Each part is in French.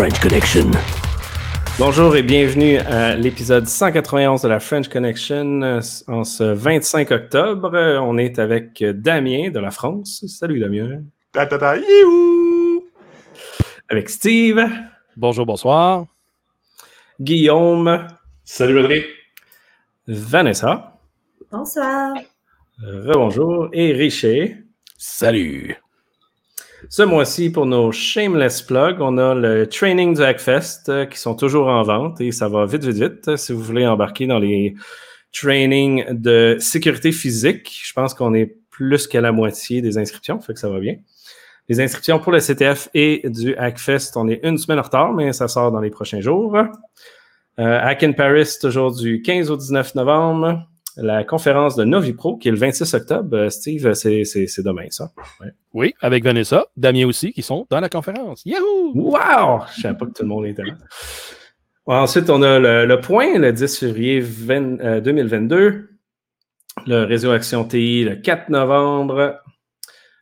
French Connection. Bonjour et bienvenue à l'épisode 191 de la French Connection en ce 25 octobre. On est avec Damien de la France. Salut Damien. Ta, ta, ta, avec Steve. Bonjour, bonsoir. Guillaume. Salut Audrey. Vanessa. Bonsoir. Rebonjour. Et Richer. Salut. Ce mois-ci, pour nos shameless plugs, on a le training du Hackfest euh, qui sont toujours en vente et ça va vite, vite, vite. Si vous voulez embarquer dans les trainings de sécurité physique, je pense qu'on est plus qu'à la moitié des inscriptions, fait que ça va bien. Les inscriptions pour le CTF et du Hackfest, on est une semaine en retard, mais ça sort dans les prochains jours. Euh, Hack in Paris, toujours du 15 au 19 novembre la conférence de Novipro, qui est le 26 octobre. Euh, Steve, c'est demain, ça. Oui, avec Vanessa, Damien aussi, qui sont dans la conférence. Yahoo! Wow! Je ne savais pas que tout le monde était là. Ensuite, on a le, point, le 10 février 2022. Euh, le réseau Action TI, le 4 novembre.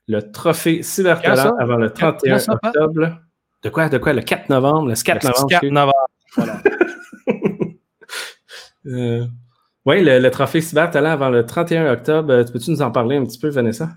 Le trophée Cybertalent avant le 31 octobre. De quoi? De quoi? Le 4 novembre? Le 4 novembre. 4 novembre. Voilà. euh, oui, le, trophée Cyber Talent avant le 31 octobre. Euh, peux-tu nous en parler un petit peu, Vanessa?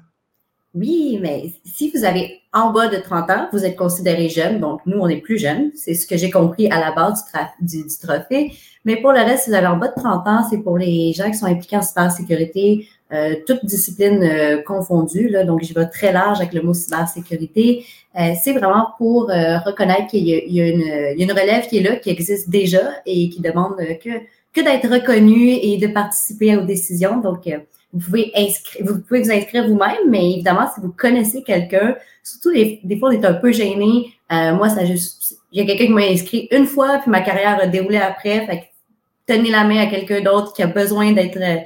Oui, mais si vous avez en bas de 30 ans, vous êtes considéré jeune. Donc, nous, on est plus jeunes. C'est ce que j'ai compris à la base du, trophée. Mais pour le reste, si vous avez en bas de 30 ans, c'est pour les gens qui sont impliqués en cybersécurité, euh, toutes disciplines euh, confondues. Donc, je vais très large avec le mot cybersécurité. Euh, c'est vraiment pour reconnaître qu'il y, a une relève qui est là, qui existe déjà et qui demande que que d'être reconnu et de participer aux décisions. Donc, euh, vous pouvez inscrire, vous pouvez vous inscrire vous-même, mais évidemment, si vous connaissez quelqu'un, surtout les, des fois, on est un peu gêné. Euh, moi, ça juste, il y a quelqu'un qui m'a inscrit une fois, puis ma carrière a déroulé après. Fait que tenez la main à quelqu'un d'autre qui a besoin d'être, euh,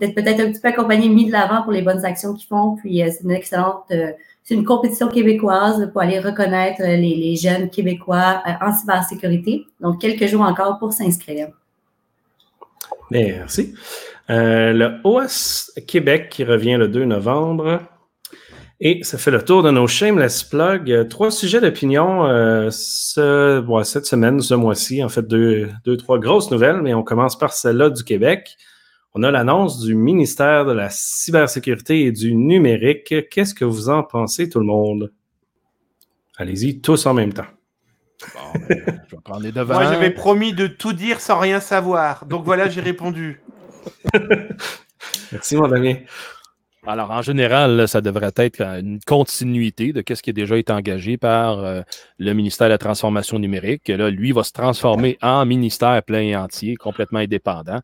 d'être peut-être un petit peu accompagné, mis de l'avant pour les bonnes actions qu'ils font. Puis c'est une excellente, c'est une compétition québécoise pour aller reconnaître les, les jeunes Québécois en cybersécurité. Donc, quelques jours encore pour s'inscrire. Merci. Euh, le OS Québec qui revient le 2 novembre. Et ça fait le tour de nos shameless plugs. Trois sujets d'opinion euh, ce, cette semaine, ce mois-ci. En fait, deux, deux, trois grosses nouvelles, mais on commence par celle-là du Québec. On a l'annonce du ministère de la cybersécurité et du numérique. Qu'est-ce que vous en pensez, tout le monde? Allez-y, tous en même temps. Ben, je vais prendre les devants. Moi, j'avais promis de tout dire sans rien savoir. Donc voilà, j'ai répondu. Merci, mon ami. Alors, en général, ça devrait être une continuité de ce qui a déjà été engagé par euh, le ministère de la Transformation numérique. Là, lui va se transformer en ministère plein et entier, complètement indépendant.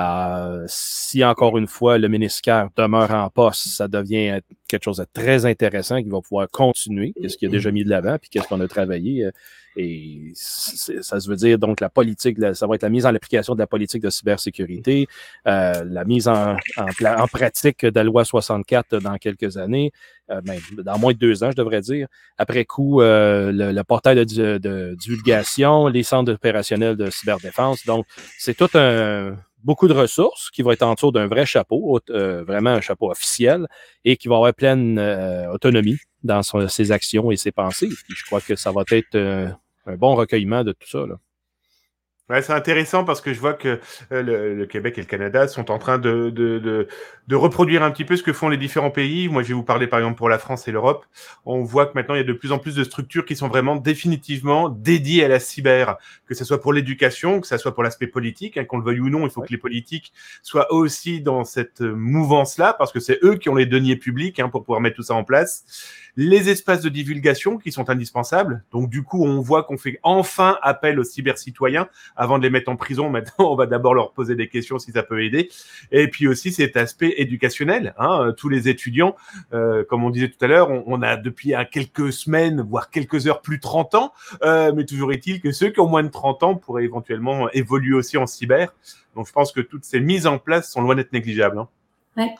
Euh, si, encore une fois, le ministère demeure en poste, ça devient quelque chose de très intéressant qui va pouvoir continuer, qu'est-ce qu'il a déjà mis de l'avant, puis qu'est-ce qu'on a travaillé. Euh, et ça se veut dire donc la politique, ça va être la mise en application de la politique de cybersécurité, euh, la mise en, en, pratique de la loi 64 dans quelques années, euh, ben, dans moins de deux ans, je devrais dire. Après coup, euh, le, portail de, de, divulgation, les centres opérationnels de cyberdéfense. Donc, c'est tout un beaucoup de ressources qui vont être en dessous d'un vrai chapeau, vraiment un chapeau officiel, et qui va avoir pleine autonomie dans ses actions et ses pensées. je crois que ça va être euh, un bon recueillement de tout ça. Là. Ouais, c'est intéressant parce que je vois que euh, le, Québec et le Canada sont en train de, de, de, de, reproduire un petit peu ce que font les différents pays. Moi, je vais vous parler par exemple pour la France et l'Europe. On voit que maintenant, il y a de plus en plus de structures qui sont vraiment définitivement dédiées à la cyber, que ce soit pour l'éducation, que ce soit pour l'aspect politique, hein, qu'on le veuille ou non, il faut que les politiques soient aussi dans cette mouvance-là parce que c'est eux qui ont les deniers publics hein, pour pouvoir mettre tout ça en place les espaces de divulgation qui sont indispensables. Donc du coup, on voit qu'on fait enfin appel aux cybercitoyens avant de les mettre en prison. Maintenant, on va d'abord leur poser des questions si ça peut aider. Et puis aussi cet aspect éducationnel. Hein, tous les étudiants, euh, comme on disait tout à l'heure, on, a depuis quelques semaines, voire quelques heures, plus 30 ans. Euh, mais toujours est-il que ceux qui ont moins de 30 ans pourraient éventuellement évoluer aussi en cyber. Donc je pense que toutes ces mises en place sont loin d'être négligeables. Hein. Ouais.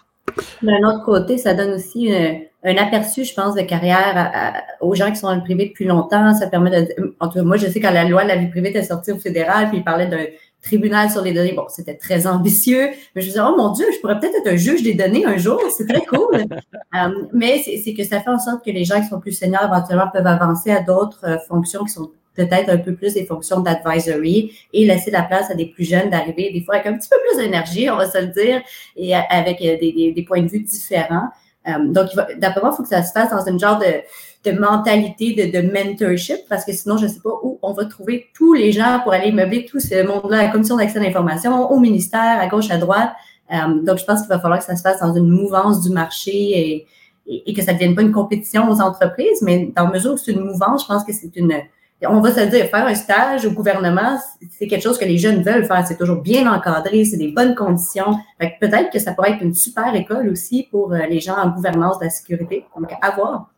D'un autre côté, ça donne aussi euh, un, aperçu, je pense, de carrière aux gens qui sont dans le privé depuis longtemps. Ça permet de. En tout cas, moi, je sais quand la loi de la vie privée était sortie au fédéral, puis il parlait d'un tribunal sur les données. Bon, c'était très ambitieux, mais je me disais, oh mon Dieu, je pourrais peut-être être un juge des données un jour. C'est très cool. Euh, mais c'est que ça fait en sorte que les gens qui sont plus seniors éventuellement peuvent avancer à d'autres euh, fonctions qui sont peut-être un peu plus des fonctions d'advisory et laisser la place à des plus jeunes d'arriver des fois avec un petit peu plus d'énergie, on va se le dire, et avec des, des, points de vue différents. Donc, d'après moi, il faut que ça se fasse dans une genre de de mentalité de, de, mentorship, parce que sinon, je ne sais pas où on va trouver tous les gens pour aller meubler tout ce monde-là, la commission d'accès à l'information, au ministère, à gauche, à droite. Euh, donc, je pense qu'il va falloir que ça se fasse dans une mouvance du marché et, et, que ça ne devienne pas une compétition aux entreprises, mais dans mesure où c'est une mouvance, je pense que c'est une, on va se dire, faire un stage au gouvernement, c'est quelque chose que les jeunes veulent faire. C'est toujours bien encadré, c'est des bonnes conditions. peut-être que ça pourrait être une super école aussi pour euh, les gens en gouvernance de la sécurité. Donc, à voir.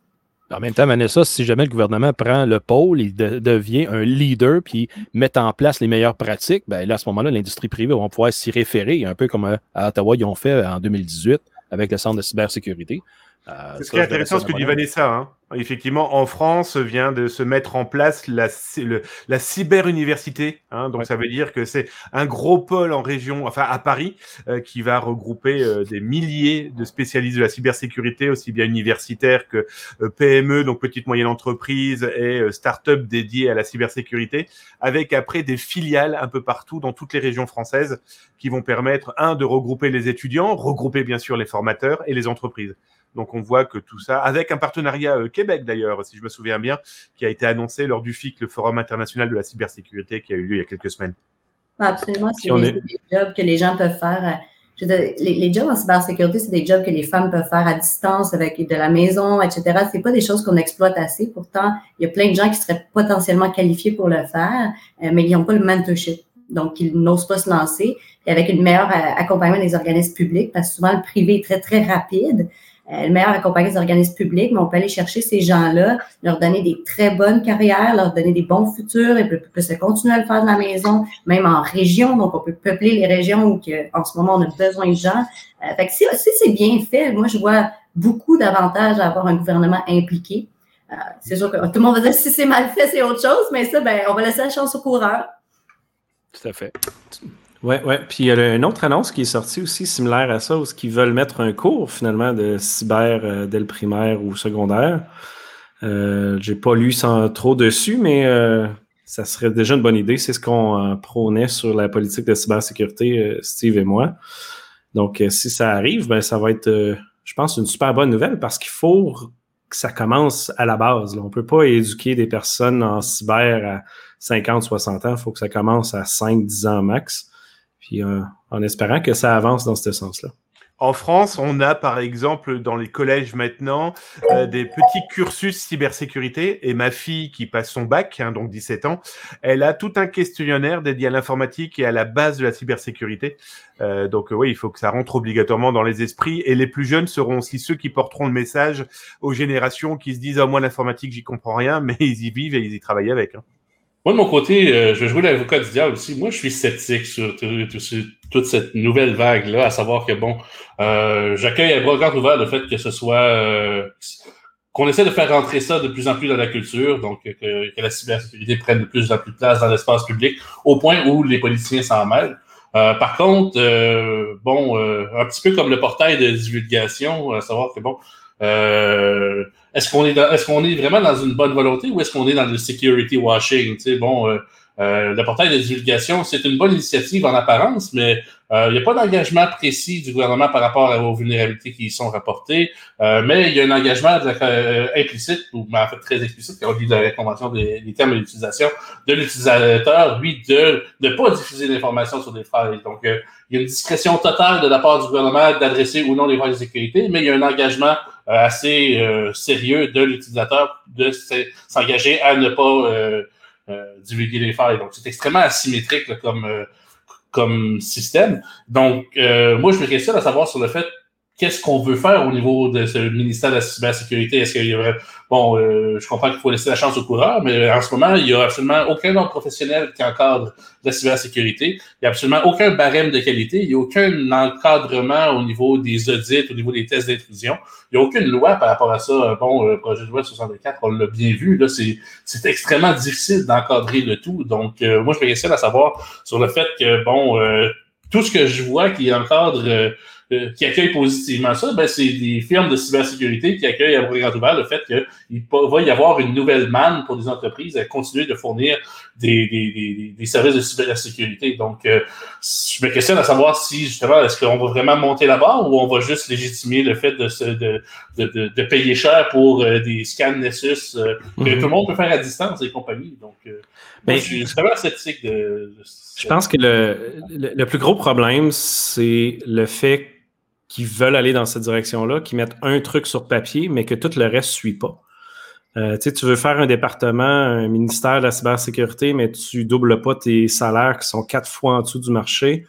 En même temps, Vanessa, si jamais le gouvernement prend le pôle, il devient un leader puis met en place les meilleures pratiques, ben là, à ce moment-là, l'industrie privée va pouvoir s'y référer, un peu comme euh, à Ottawa, ils ont fait en 2018 avec le centre de cybersécurité. Euh, c'est très intéressant ce que dit Vanessa. Hein. Effectivement, en France vient de se mettre en place la, la cyber-université. Hein, donc, ça veut dire que c'est un gros pôle en région, enfin à Paris, euh, qui va regrouper euh, des milliers de spécialistes de la cybersécurité, aussi bien universitaires que PME, donc petites moyennes entreprises et start-up dédiées à la cybersécurité, avec après des filiales un peu partout dans toutes les régions françaises qui vont permettre, un, de regrouper les étudiants, regrouper bien sûr les formateurs et les entreprises. Donc on voit que tout ça, avec un partenariat euh, Québec d'ailleurs, si je me souviens bien, qui a été annoncé lors du FIC, le Forum international de la cybersécurité, qui a eu lieu il y a quelques semaines. Absolument, c'est des, jobs que les gens peuvent faire. Euh, les, jobs en cybersécurité, c'est des jobs que les femmes peuvent faire à distance avec de la maison, etc. C'est pas des choses qu'on exploite assez. Pourtant, il y a plein de gens qui seraient potentiellement qualifiés pour le faire, euh, mais ils n'ont pas le mentorship. Donc, ils n'osent pas se lancer. Et avec une meilleure accompagnement des organismes publics, parce que souvent, le privé est très, très rapide. Euh, le meilleur accompagner des organismes publics, mais on peut aller chercher ces gens-là, leur donner des très bonnes carrières, leur donner des bons futurs et peut, se continuer à le faire de la maison, même en région. Donc, on peut peupler les régions où en ce moment, on a besoin de gens. Euh, fait que si, c'est bien fait, moi, je vois beaucoup d'avantages à avoir un gouvernement impliqué. Euh, c'est sûr que tout le monde va dire si c'est mal fait, c'est autre chose, mais ça, ben, on va laisser la chance au coureur. Tout à fait. Oui, oui. Puis il y a une autre annonce qui est sortie aussi similaire à ça, où ils veulent mettre un cours finalement de cyber euh, dès le primaire ou secondaire. Euh, J'ai pas lu sans trop dessus, mais euh, ça serait déjà une bonne idée. C'est ce qu'on euh, prônait sur la politique de cybersécurité, Steve et moi. Donc, si ça arrive, ben, ça va être, je pense, une super bonne nouvelle parce qu'il faut que ça commence à la base. On ne peut pas éduquer des personnes en cyber à 50, 60 ans. Il faut que ça commence à 5, 10 ans max euh, en espérant que ça avance dans ce sens-là. En France, on a par exemple dans les collèges maintenant euh, des petits cursus cybersécurité et ma fille qui passe son bac, hein, donc 17 ans, elle a tout un questionnaire dédié à l'informatique et à la base de la cybersécurité. Euh, donc oui, il faut que ça rentre obligatoirement dans les esprits et les plus jeunes seront aussi ceux qui porteront le message aux générations qui se disent oh, moi l'informatique j'y comprends rien, mais ils y vivent et ils y travaillent avec. Hein. Moi, de mon côté, euh, je vais jouer l'avocat du diable aussi. Moi, je suis sceptique sur, toute cette nouvelle vague-là, à savoir que, bon, euh, j'accueille à bras grands ouverts le fait que ce soit... Euh, qu'on essaie de faire rentrer ça de plus en plus dans la culture, donc que, la cybersécurité prenne de plus en plus de place dans l'espace public, au point où les politiciens s'en mêlent. par contre, bon, un petit peu comme le portail de divulgation, à savoir que, bon, euh, est-ce qu'on est, est-ce qu'on est vraiment dans une bonne volonté ou est-ce qu'on est dans le security washing? Tu sais, bon, euh, euh, le portail de divulgation, c'est une bonne initiative en apparence, mais euh, il n'y a pas d'engagement précis du gouvernement par rapport aux vulnérabilités qui y sont rapportées, euh, mais il y a un engagement euh, implicite, ou en fait très explicite, quand on dit la convention des, termes d'utilisation, de l'utilisateur, lui, de ne pas diffuser l'information sur des failles. Donc, il y a une discrétion totale de la part du gouvernement d'adresser ou non les failles de sécurité, mais il y a un engagement assez sérieux de l'utilisateur de s'engager à ne pas euh, divulguer les failles. Donc, c'est extrêmement asymétrique comme, euh, comme système. Donc, euh, moi, je me questionne à savoir sur le fait qu'est-ce qu'on veut faire au niveau de ce ministère de la cybersécurité? Est-ce qu'il y aurait Bon, euh, je comprends qu'il faut laisser la chance au coureur, mais en ce moment, il n'y a absolument aucun ordre professionnel qui encadre la cybersécurité. Il n'y a absolument aucun barème de qualité. Il n'y a aucun encadrement au niveau des audits, au niveau des tests d'intrusion. Il n'y a aucune loi par rapport à ça. Bon, le projet de loi 64, on l'a bien vu. Là, c'est, c'est extrêmement difficile d'encadrer le tout. Donc, euh, moi, je me questionne à savoir sur le fait que, bon, euh, tout ce que je vois qui encadre euh, qui accueillent positivement ça, ben, c'est des firmes de cybersécurité qui accueillent à grand ouvert le fait qu'il va y avoir une nouvelle manne pour des entreprises à continuer de fournir des, des, des, services de cybersécurité. Donc, euh, je me questionne à savoir si, justement, est-ce qu'on va vraiment monter la barre ou on va juste légitimer le fait de, de, de, de payer cher pour euh, des scans Nessus que Mhm. tout le monde peut faire à distance et compagnie. Donc, Ben, moi, je suis vraiment sceptique de, Je pense que le, le, le plus gros problème, c'est le fait qu'ils veulent aller dans cette direction-là, qu'ils mettent un truc sur papier, mais que tout le reste ne suit pas. Euh, tu veux faire un département, un ministère de la cybersécurité, mais tu doubles pas tes salaires qui sont quatre fois en dessous du marché.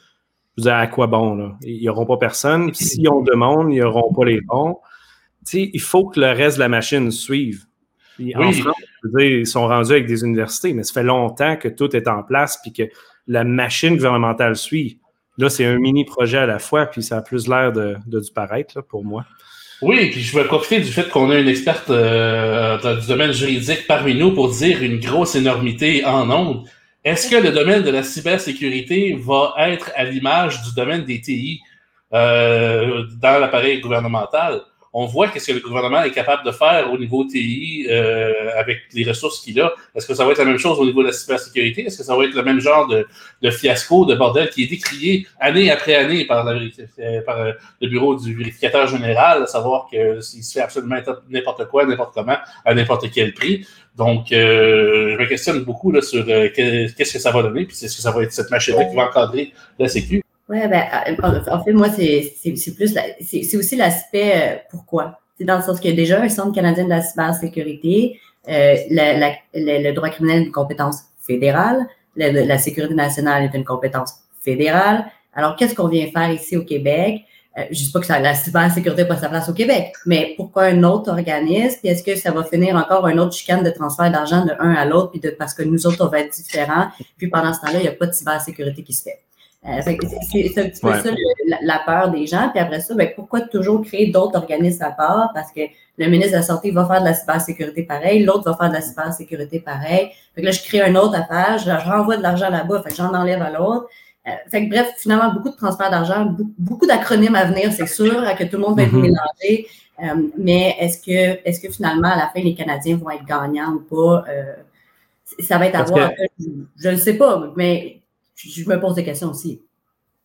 Je veux dire, à quoi bon, là? Ils n'auront pas personne. Si on demande, ils n'auront pas les bons. Tu sais, il faut que le reste de la machine suive. Puis En Oui. France, je veux dire, ils sont rendus avec des universités, mais ça fait longtemps que tout est en place puis que la machine gouvernementale suit. Là, c'est un mini projet à la fois, puis ça a plus l'air de, du paraître là, pour moi. Oui, puis je vais profiter du fait qu'on a une experte euh, du domaine juridique parmi nous pour dire une grosse énormité en ondes. Est-ce que le domaine de la cybersécurité va être à l'image du domaine des TI euh, dans l'appareil gouvernemental? On voit qu'est-ce que le gouvernement est capable de faire au niveau TI euh, avec les ressources qu'il a. Est-ce que ça va être la même chose au niveau de la cybersécurité? Est-ce que ça va être le même genre de, fiasco, de bordel qui est décrié année après année par, la, par euh, le bureau du vérificateur général, à savoir qu'il se fait absolument n'importe quoi, n'importe comment, à n'importe quel prix? Donc, euh, je me questionne beaucoup là, sur euh, que- qu'est-ce que ça va donner, puis est-ce que ça va être cette machine-là qui va encadrer la Sécu. Oui, ben, en fait, moi, c'est plus, c'est aussi l'aspect euh, pourquoi. C'est dans le sens qu'il y a déjà un Centre canadien de la cybersécurité, euh, le, le droit criminel est une compétence fédérale, la, la sécurité nationale est une compétence fédérale. Alors, qu'est-ce qu'on vient faire ici au Québec? Euh, je ne dis pas que ça- la cybersécurité n'a pas sa place au Québec, mais pourquoi un autre organisme? Est-ce que ça va finir encore un autre chicane de transfert d'argent de un à l'autre, puis de, parce que nous autres, on va être différents, puis pendant ce temps-là, il n'y a pas de cybersécurité qui se fait. Euh, c'est un petit peu Ouais. ça le- la, peur des gens. Puis après ça, ben, pourquoi toujours créer d'autres organismes à part? Parce que le ministre de la Santé va faire de la cybersécurité pareil, l'autre va faire de la cybersécurité pareil. Fait que là, je crée un autre affaire, je, je renvoie de l'argent là-bas, fait que j'en enlève à l'autre. Euh, fait que bref, finalement, beaucoup de transferts d'argent, beaucoup, beaucoup d'acronymes à venir, c'est sûr, hein, que tout le monde va être Mhm. mélangé. Euh, mais est-ce que, est-ce que finalement, à la fin, les Canadiens vont être gagnants ou pas? Euh, ça va être à Parce voir. que- Je ne sais pas, mais je me pose des questions aussi.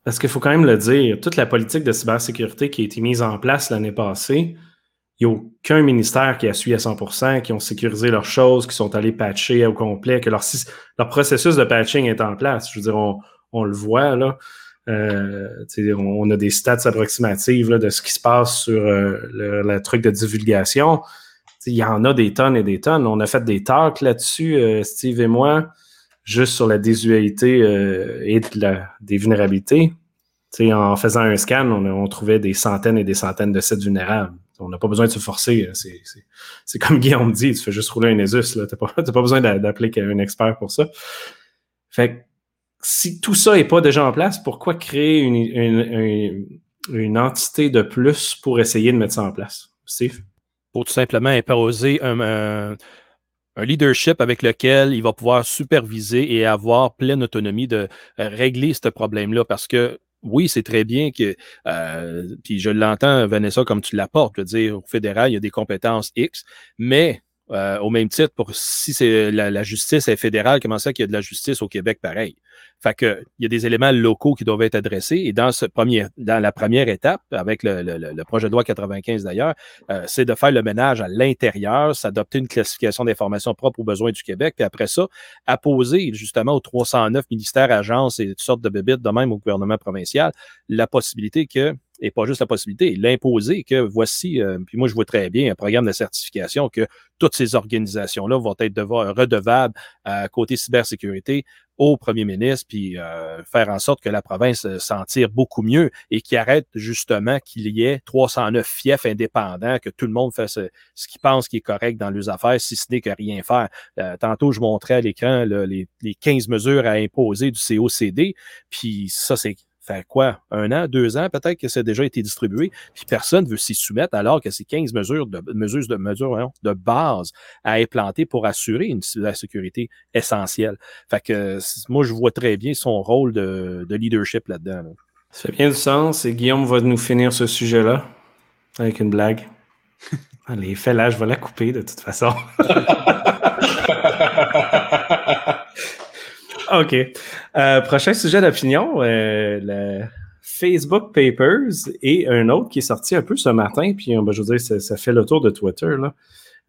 Parce qu'il faut quand même le dire, toute la politique de cybersécurité qui a été mise en place l'année passée, il n'y a aucun ministère qui a suivi à 100% qui ont sécurisé leurs choses, qui sont allés patcher au complet, que leur, processus de patching est en place. Je veux dire, on, le voit, là. Euh, on, a des stats approximatives de ce qui se passe sur euh, le, truc de divulgation. Il y en a des tonnes et des tonnes. On a fait des talks là-dessus, euh, Steve et moi, juste sur la désualité euh, et de la- des vulnérabilités. Tu sais, en faisant un scan, on, on trouvait des centaines et des centaines de sites vulnérables. On n'a pas besoin de se forcer. C'est, c'est, comme Guillaume dit, tu fais juste rouler un ESUS. Tu n'as pas, pas besoin d'a- d'appeler un expert pour ça. Fait que si tout ça n'est pas déjà en place, pourquoi créer une, une, une, une entité de plus pour essayer de mettre ça en place? Steve? pour tout simplement imposer un, un- un leadership avec lequel il va pouvoir superviser et avoir pleine autonomie de euh, régler ce problème-là. Parce que oui, c'est très bien que, euh, puis je l'entends, Vanessa, comme tu l'apportes, je veux dire, au fédéral, il y a des compétences X, mais euh, au même titre, pour si c'est la, justice est fédérale, comment ça qu'il y a de la justice au Québec pareil? Fait il y a des éléments locaux qui doivent être adressés. Et dans la première étape, avec le, le- le projet de loi 95 d'ailleurs, euh, c'est de faire le ménage à l'intérieur, s'adopter une classification d'informations propres aux besoins du Québec, puis après ça, apposer justement aux 309 ministères, agences et toutes sortes de bébites, de même au gouvernement provincial, la possibilité que, et pas juste la possibilité, l'imposer que voici, euh, puis moi je vois très bien un programme de certification que toutes ces organisations-là vont être devoir, redevables côté cybersécurité au premier ministre, puis euh, faire en sorte que la province euh, s'en tire beaucoup mieux et qu'il arrête justement qu'il y ait 309 fiefs indépendants, que tout le monde fasse ce, ce qu'il pense qui est correct dans leurs affaires, si ce n'est que rien faire. Euh, tantôt, je montrais à l'écran les, les 15 mesures à imposer du COCD, puis ça, c'est fait quoi? Un an, deux ans, peut-être que ça a déjà été distribué, puis personne ne veut s'y soumettre alors que c'est 15 mesures de mesures de mesures voyons, de base à implanter pour assurer une, la sécurité essentielle. Fait que moi, je vois très bien son rôle de, de leadership là-dedans. là. Ça fait bien du sens et Guillaume va nous finir ce sujet-là avec une blague. Allez, fais-la, je vais la couper de toute façon. OK. Euh, prochain sujet d'opinion, euh, le Facebook Papers et un autre qui est sorti un peu ce matin, puis ben, je veux dire, ça, ça, fait le tour de Twitter, là.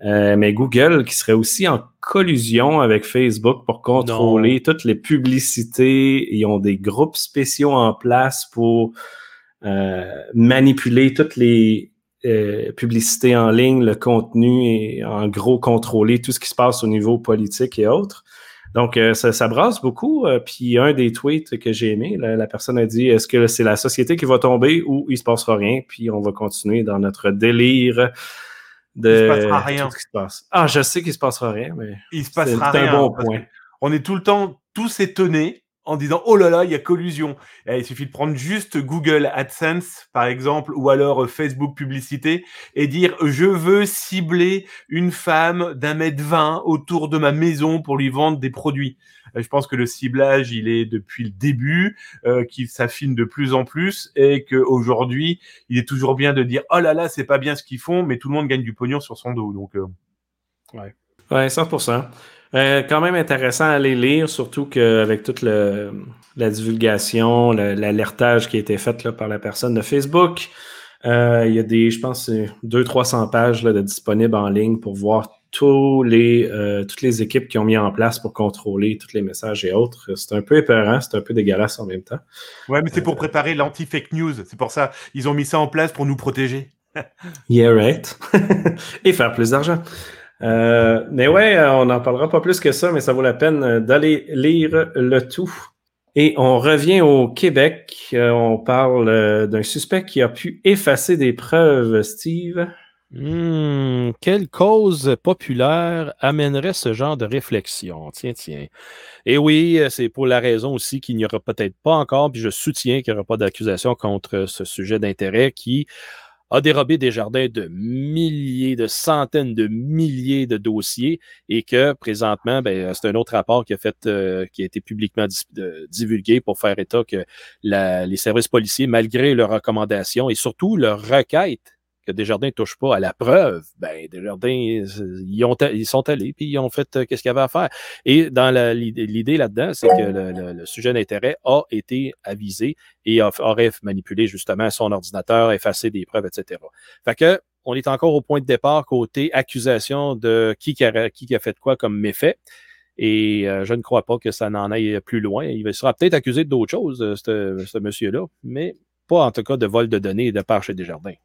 Euh, mais Google qui serait aussi en collusion avec Facebook pour contrôler non. toutes les publicités. Ils ont des groupes spéciaux en place pour euh, manipuler toutes les euh, publicités en ligne, le contenu et en gros contrôler tout ce qui se passe au niveau politique et autres. Donc, euh, ça, ça, brasse beaucoup. Euh, puis, un des tweets que j'ai aimé, la, la, personne a dit est-ce que c'est la société qui va tomber ou il se passera rien Puis, on va continuer dans notre délire de. Il se passera rien. Tout ce qui se passe. Ah, je sais qu'il se passera rien, mais. Il se passera c'est un bon point. On est tout le temps tous étonnés en disant oh là là, il y a collusion. Et il suffit de prendre juste Google AdSense, par exemple, ou alors Facebook Publicité, et dire je veux cibler une femme d'un mètre vingt autour de ma maison pour lui vendre des produits. Je pense que le ciblage, il est depuis le début, euh, qu'il s'affine de plus en plus, et qu'aujourd'hui, il est toujours bien de dire oh là là, c'est pas bien ce qu'ils font, mais tout le monde gagne du pognon sur son dos. Donc, euh... ouais. Ouais, 100%. Euh, quand même intéressant à aller lire, surtout qu'avec toute le, la divulgation, l'alertage qui a été fait là, par la personne de Facebook, euh, il y a des, je pense, 200-300 pages là, de disponibles en ligne pour voir tous les, euh, toutes les équipes qui ont mis en place pour contrôler tous les messages et autres. C'est un peu épeurant, c'est un peu dégueulasse en même temps. Ouais, mais c'est pour préparer l'anti-fake news. C'est pour ça. Ils ont mis ça en place pour nous protéger. yeah, right. et faire plus d'argent. Euh, mais ouais, on n'en parlera pas plus que ça, mais ça vaut la peine d'aller lire le tout. Et on revient au Québec. Euh, on parle euh, d'un suspect qui a pu effacer des preuves, Steve. Mmh, quelle cause populaire amènerait ce genre de réflexion? Tiens, tiens. Et oui, c'est pour la raison aussi qu'il n'y aura peut-être pas encore, puis je soutiens qu'il n'y aura pas d'accusation contre ce sujet d'intérêt qui a dérobé des jardins de milliers, de centaines de milliers de dossiers et que présentement, ben, c'est un autre rapport qui a, fait, euh, qui a été publiquement divulgué pour faire état que les services policiers, malgré leurs recommandations et surtout leurs requêtes, Desjardins ne touche pas à la preuve, ben Desjardins, ils, ils sont allés puis ils ont fait euh, qu'est-ce qu'il y avait à faire. Et dans l'idée là-dedans, c'est que le, sujet d'intérêt a été avisé et a, aurait manipulé justement son ordinateur, effacé des preuves, etc. Fait que on est encore au point de départ côté accusation de qui, qui, a, qui a fait quoi comme méfait. Et euh, je ne crois pas que ça n'en aille plus loin. Il sera peut-être accusé d'autres choses, euh, ce, ce monsieur-là, mais pas en tout cas de vol de données de part chez Desjardins.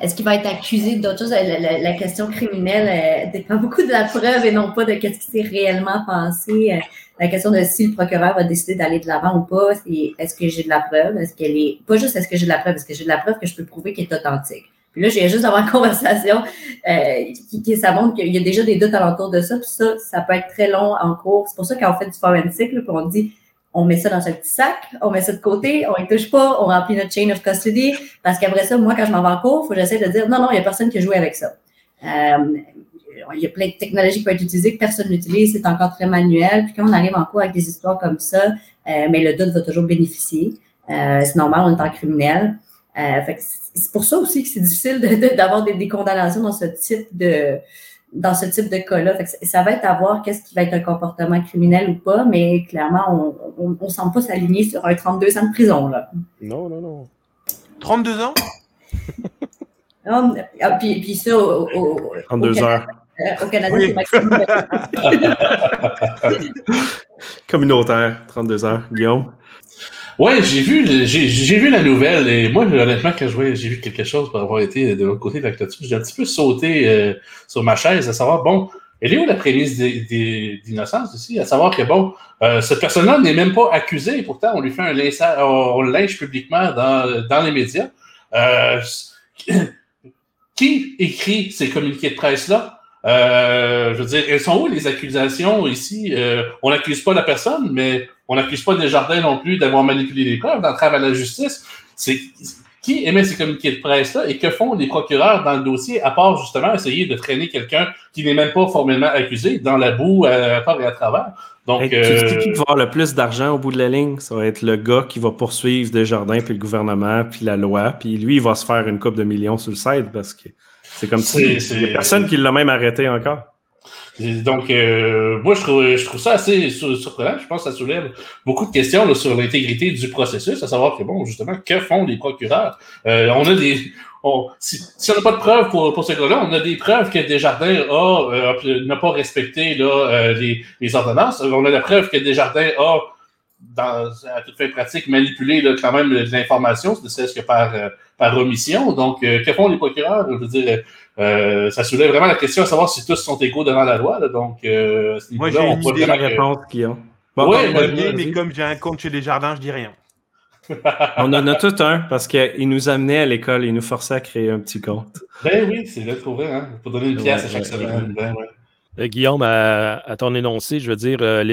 Est-ce qu'il va être accusé d'autres choses? La, la, question criminelle euh, dépend beaucoup de la preuve et non pas de ce qui s'est réellement passé. Euh, la question de si le procureur va décider d'aller de l'avant ou pas, c'est est-ce que j'ai de la preuve? Est-ce qu'elle est. Pas juste est-ce que j'ai de la preuve, est-ce que j'ai de la preuve que je peux prouver qu'elle est authentique? Puis là, j'ai juste d'avoir une conversation euh, qui, qui, ça montre qu'il y a déjà des doutes alentour de ça. Puis ça, ça peut être très long en cours. C'est pour ça qu'on fait du forensic, là, puis on dit on met ça dans un petit sac, on met ça de côté, on ne touche pas, on remplit notre chain of custody, parce qu'après ça, moi, quand je m'en vais en cours, il faut que j'essaie de dire non, non, il n'y a personne qui a joué avec ça. Euh, il y a plein de technologies qui peuvent être utilisées que personne n'utilise, c'est encore très manuel. Puis quand on arrive en cours avec des histoires comme ça, euh, mais le doute va toujours bénéficier. Euh, c'est normal, on est en criminel. c'est pour ça aussi que c'est difficile d'avoir de, de, des, des, condamnations dans ce type de, dans ce type de cas-là. Ça va être à voir qu'est-ce qui va être un comportement criminel ou pas, mais clairement, on ne semble pas s'aligner sur un 32 ans de prison. Là. Non, non, non. 32 ans? non, ah, puis, puis ça, au, au, 32 au Canada, heures. Euh, au Canada, oui. c'est maximum. Communautaire, 32 heures. Guillaume? Ouais, j'ai vu, j'ai vu la nouvelle et moi, honnêtement, quand j'ai vu quelque chose pour avoir été de l'autre côté de la clôture, j'ai un petit peu sauté euh, sur ma chaise à savoir, bon, elle est où la prémisse d'innocence aussi? À savoir que, bon, euh, cette personne-là n'est même pas accusée, pourtant, on lui fait un lynchage, on lynche publiquement dans, dans les médias. Euh, qui écrit ces communiqués de presse-là? Euh, je veux dire, elles sont où les accusations ici? Euh, on n'accuse pas la personne, mais on n'accuse pas Desjardins non plus d'avoir manipulé les preuves, d'entrave à la justice. C'est qui émet ces communiqués de presse-là et que font les procureurs dans le dossier, à part justement essayer de traîner quelqu'un qui n'est même pas formellement accusé dans la boue à, à part et à travers? Donc, hey, euh... qui va avoir le plus d'argent au bout de la ligne? Ça va être le gars qui va poursuivre Desjardins, puis le gouvernement, puis la loi. Puis lui, il va se faire une coupe de millions sur le site parce que c'est comme si il n'y a personne qui l'a même arrêté encore. Donc, euh, moi, je trouve, je trouve ça assez surprenant. Je pense que ça soulève beaucoup de questions là, sur l'intégrité du processus, à savoir que, bon, justement, que font les procureurs? Euh, on a des. On, si, si, on n'a pas de preuves pour, pour ce cas-là, on a des preuves que Desjardins a, euh, n'a pas respecté là, euh, les, les ordonnances. On a la preuve que Desjardins a, dans, à toute fin pratique, manipulé là, quand même l'information, ne serait-ce que par, euh, par omission. Donc, que font les procureurs? Je veux dire, euh, ça soulève vraiment la question à savoir si tous sont égaux devant la loi. Là. Donc, euh, moi, j'ai une idée de la réponse qu'ils ont. Bon, ouais, mais, mais comme j'ai un compte chez Desjardins, je dis rien. On en a tout un parce qu'il nous amenait à l'école, il nous forçait à créer un petit compte. Ben oui, c'est là trouver, hein. Pour donner une pièce à chaque semaine. Ben, ouais. Euh, Guillaume, à, à, ton énoncé, je veux dire, euh,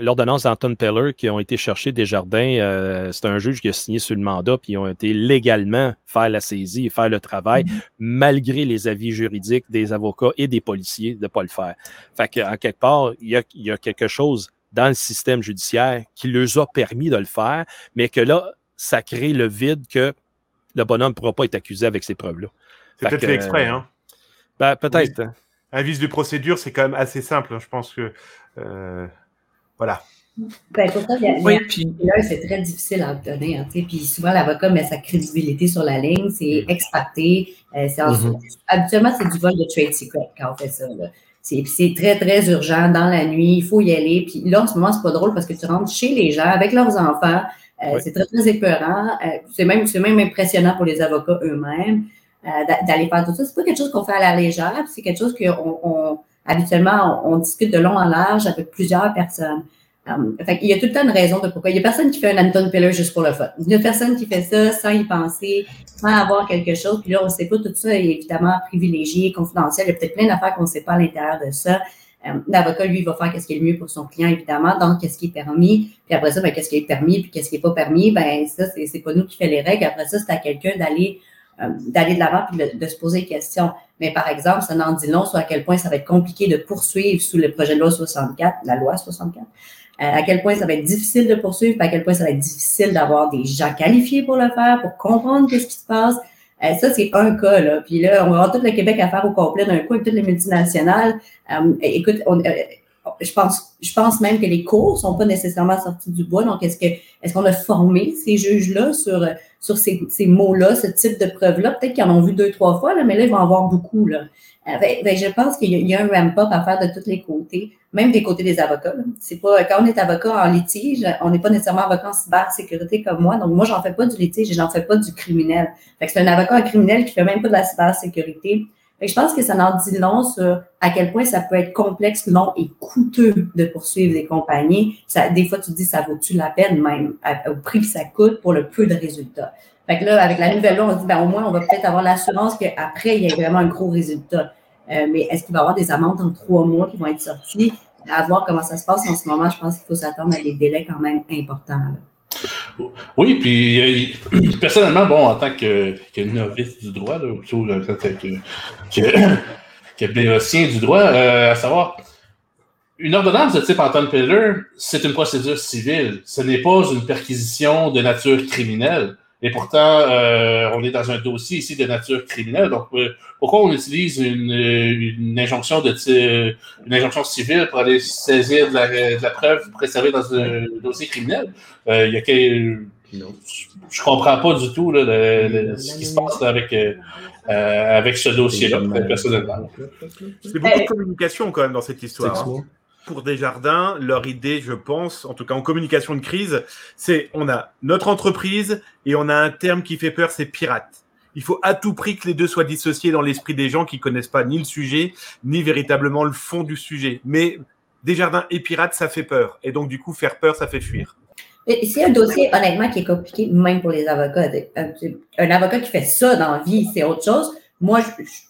l'ordonnance d'Anton Peller qui ont été cherchés des jardins, euh, c'est un juge qui a signé sur le mandat, puis ils ont été légalement faire la saisie et faire le travail, mm-hmm. malgré les avis juridiques des avocats et des policiers de ne pas le faire. Fait qu'en quelque part, il y, a, il y a quelque chose dans le système judiciaire qui leur a permis de le faire, mais que là, ça crée le vide que le bonhomme ne pourra pas être accusé avec ces preuves-là. C'est peut-être fait exprès, hein? Ben, peut-être. Oui un vice de procédure, c'est quand même assez simple. Hein. Je pense que. Euh, voilà. Ben, pourtant, il y a, oui, puis... c'est très difficile à obtenir. Puis souvent, l'avocat met sa crédibilité sur la ligne, c'est mm. extracté. Euh, mm-hmm. Habituellement, c'est du vol de trade secret quand on fait ça. C'est très, très urgent dans la nuit, il faut y aller. Puis là, en ce moment, c'est pas drôle parce que tu rentres chez les gens avec leurs enfants. Euh, C'est très, très épeurant. Euh, c'est même, même impressionnant pour les avocats eux-mêmes. Euh, d'aller faire tout ça. C'est pas quelque chose qu'on fait à la légère, c'est quelque chose qu'on on, habituellement on, discute de long en large avec plusieurs personnes. Um, fait il y a tout le temps une raison de pourquoi. Il y a personne qui fait un Anton Piller juste pour le fun. Il y a personne qui fait ça sans y penser, sans avoir quelque chose. Puis là, on ne sait pas tout ça est évidemment privilégié, confidentiel. Il y a peut-être plein d'affaires qu'on ne sait pas à l'intérieur de ça. Um, L'avocat, lui, va faire qu'est-ce qui est le mieux pour son client, évidemment. Donc, qu'est-ce qui est permis? Puis après ça, ben, qu'est-ce qui est permis, puis qu'est-ce qui n'est pas permis? Ben, ça, c'est pas nous qui fait les règles. Après ça, c'est à quelqu'un d'aller d'aller de l'avant et de, se poser des questions. Mais par exemple, ça n'en dit long sur à quel point ça va être compliqué de poursuivre sous le projet de loi 64, la loi 64. Euh, à quel point ça va être difficile de poursuivre, à quel point ça va être difficile d'avoir des gens qualifiés pour le faire, pour comprendre qu'est-ce qui se passe. Euh, ça, c'est un cas, là. Puis là, on va avoir tout le Québec à faire au complet d'un coup avec toutes les multinationales. écoute, on, je pense, je pense même que les cours sont pas nécessairement sortis du bois. Donc, est-ce que, est-ce qu'on a formé ces juges-là sur, sur ces, ces mots-là, ce type de preuves-là? Peut-être qu'ils en ont vu deux, trois fois, là, mais là, ils vont en avoir beaucoup, là. Euh, ben, ben, je pense qu'il y, a un ramp-up à faire de tous les côtés, même des côtés des avocats. C'est pas, quand on est avocat en litige, on n'est pas nécessairement avocat en cybersécurité comme moi. Donc, moi, j'en fais pas du litige et j'en fais pas du criminel. Fait que c'est un avocat criminel qui fait même pas de la cybersécurité je pense que ça en dit long sur à quel point ça peut être complexe, long et coûteux de poursuivre des compagnies. Ça, des fois, tu te dis, ça vaut-tu la peine même au prix que ça coûte pour le peu de résultats? Fait que là, avec la nouvelle loi, on se dit, ben, au moins, on va peut-être avoir l'assurance qu'après, il y a vraiment un gros résultat. Euh, mais est-ce qu'il va y avoir des amendes en trois mois qui vont être sorties? À voir comment ça se passe en ce moment, je pense qu'il faut s'attendre à des délais quand même importants. Oui, puis euh, personnellement, bon, en tant que, novice du droit, là, plutôt en tant que, que, du droit, euh, à savoir, une ordonnance de type Anton Peller, c'est une procédure civile. Ce n'est pas une perquisition de nature criminelle. Et pourtant, euh, on est dans un dossier ici de nature criminelle. Donc, euh, pourquoi on utilise une, une, injonction de une injonction civile pour aller saisir de la, de la preuve préservée dans un dossier criminel? Euh, Il y a que, je comprends pas du tout là, le, ce qui se passe avec euh, avec ce dossier-là personnellement. C'est beaucoup de communication quand même dans cette histoire. Hein pour Desjardins, leur idée, je pense, en tout cas en communication de crise, c'est on a notre entreprise et on a un terme qui fait peur, c'est pirate. Il faut à tout prix que les deux soient dissociés dans l'esprit des gens qui connaissent pas ni le sujet, ni véritablement le fond du sujet. Mais Desjardins et pirate, ça fait peur. Et donc, du coup, faire peur, ça fait fuir. C'est un dossier, honnêtement, qui est compliqué, même pour les avocats. Un avocat qui fait ça dans la vie, c'est autre chose. Moi,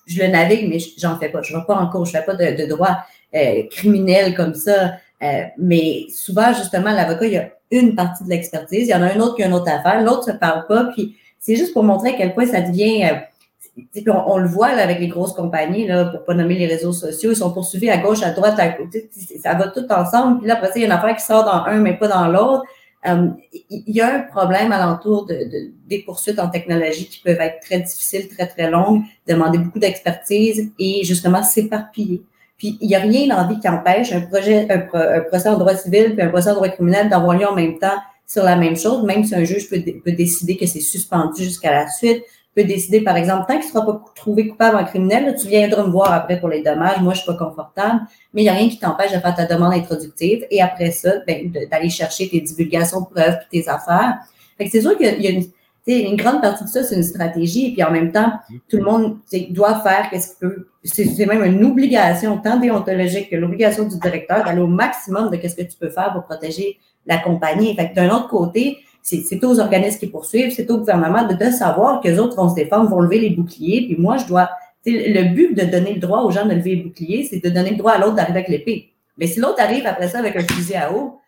je, le navigue, mais j'en fais pas. Je ne vais pas en cours, je ne fais pas de droit. Euh, criminel comme ça. Euh, mais souvent, justement, l'avocat, il y a une partie de l'expertise, il y en a un autre qui a une autre affaire, l'autre ne se parle pas, puis c'est juste pour montrer à quel point ça devient. Euh, on, le voit là, avec les grosses compagnies, là, pour pas nommer les réseaux sociaux, ils sont poursuivis à gauche, à droite, à côté. Ça va tout ensemble. Puis là, après il y a une affaire qui sort dans un, mais pas dans l'autre. Euh, il y a un problème alentour de, de, des poursuites en technologie qui peuvent être très difficiles, très, très longues, demander beaucoup d'expertise et justement s'éparpiller. Puis il n'y a rien dans la vie qui empêche un projet, un, procès en droit civil puis un procès en droit criminel d'avoir lieu en même temps sur la même chose, même si un juge peut, peut décider que c'est suspendu jusqu'à la suite, peut décider, par exemple, tant qu'il ne sera pas trouvé coupable en criminel, tu viendras me voir après pour les dommages. Moi, je suis pas confortable, mais il n'y a rien qui t'empêche de faire ta demande introductive et après ça, ben, d'aller chercher tes divulgations de preuves tes affaires. Fait que c'est sûr qu'il y a une, une grande partie de ça, c'est une stratégie, et puis en même temps, tout le monde doit faire qu'est-ce qu'il peut. C'est même une obligation, tant déontologique que l'obligation du directeur d'aller au maximum de qu'est-ce que tu peux faire pour protéger la compagnie. Fait d'un autre côté, c'est aux organismes qui poursuivent, c'est au gouvernement de, de savoir que les autres vont se défendre, vont lever les boucliers. Puis moi, je dois. Le but de donner le droit aux gens de lever les boucliers, c'est de donner le droit à l'autre d'arriver avec l'épée. Mais si l'autre arrive après ça avec un fusil à eau,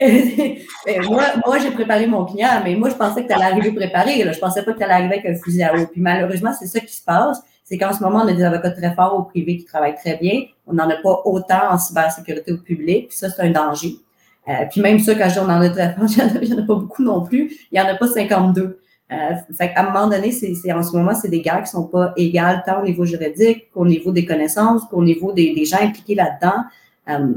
moi, moi j'ai préparé mon client, mais moi, je pensais que tu allais arriver préparé. Là. Je pensais pas que tu allais arriver avec un fusil à eau. Puis malheureusement, c'est ça qui se passe. C'est qu'en ce moment, on a des avocats très forts au privé qui travaillent très bien. On n'en a pas autant en cybersécurité au public. Puis ça, c'est un danger. Euh, puis même ça, quand je dis on en a très il n'y en, a pas beaucoup non plus. Il n'y en a pas 52. Euh, fait à un moment donné, c'est, en ce moment, c'est des gars qui sont pas égales tant au niveau juridique qu'au niveau des connaissances, qu'au niveau des, gens impliqués là-dedans. Euh,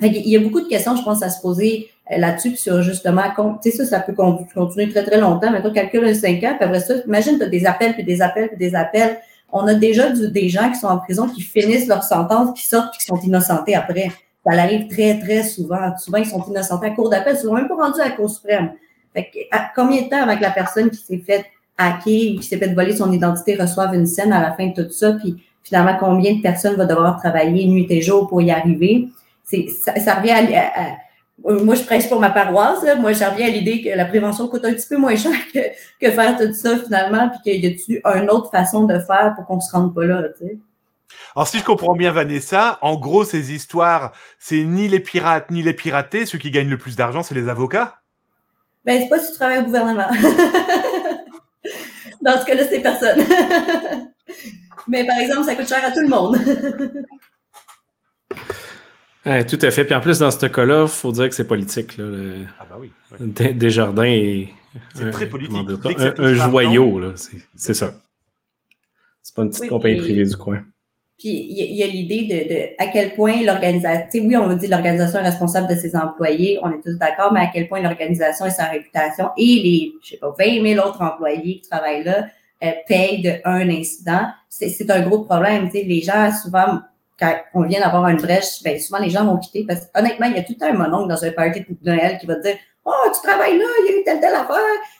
il y a beaucoup de questions, je pense, à se poser là-dessus, sur justement, tu sais, ça, ça peut continuer très, très longtemps. Maintenant, calcule un 5 ans, puis après ça, imagine, tu as des appels, puis des appels, puis des appels. On a déjà des gens qui sont en prison, qui finissent leur sentence, qui sortent, puis qui sont innocentés après. Ça arrive très, très souvent. Souvent, ils sont innocentés à cours d'appel. Ils sont même pas rendus à la Cour suprême. Fait que, à combien de temps avec la personne qui s'est fait hacker ou qui s'est fait voler son identité reçoive une scène à la fin de tout ça? Puis finalement, combien de personnes vont devoir travailler nuit et jour pour y arriver? Ça, ça revient à, moi, je prêche pour ma paroisse. Là. Moi, j'en reviens à l'idée que la prévention coûte un petit peu moins cher que, que faire tout ça finalement, puis qu'il y a une autre façon de faire pour qu'on se rende pas là. Tu sais. Alors, si je comprends bien Vanessa, en gros, ces histoires, c'est ni les pirates ni les piratés. Ceux qui gagnent le plus d'argent, c'est les avocats Ben, c'est pas si tu travailles au gouvernement. Dans ce cas-là, c'est personne. Mais par exemple, ça coûte cher à tout le monde. Tout à fait. Puis en plus, dans ce cas-là, il faut dire que c'est politique. Là, Ah bah oui. Desjardins est. C'est très politique. Un, joyau, là. C'est ça. C'est pas une petite compagnie privée du coin. Puis il y, a, l'idée de, de, à quel point l'organisation, oui, on dire l'organisation est responsable de ses employés, on est tous d'accord, mais à quel point l'organisation et sa réputation et les, je sais pas, 20 000 autres employés qui travaillent là euh, payent de un incident, c'est un gros problème. Les gens, souvent, quand on vient d'avoir une brèche, ben, souvent les gens vont quitter parce que honnêtement, il y a tout un mononcle dans un party de Noël qui va te dire Oh, tu travailles là, il y a eu telle, telle affaire.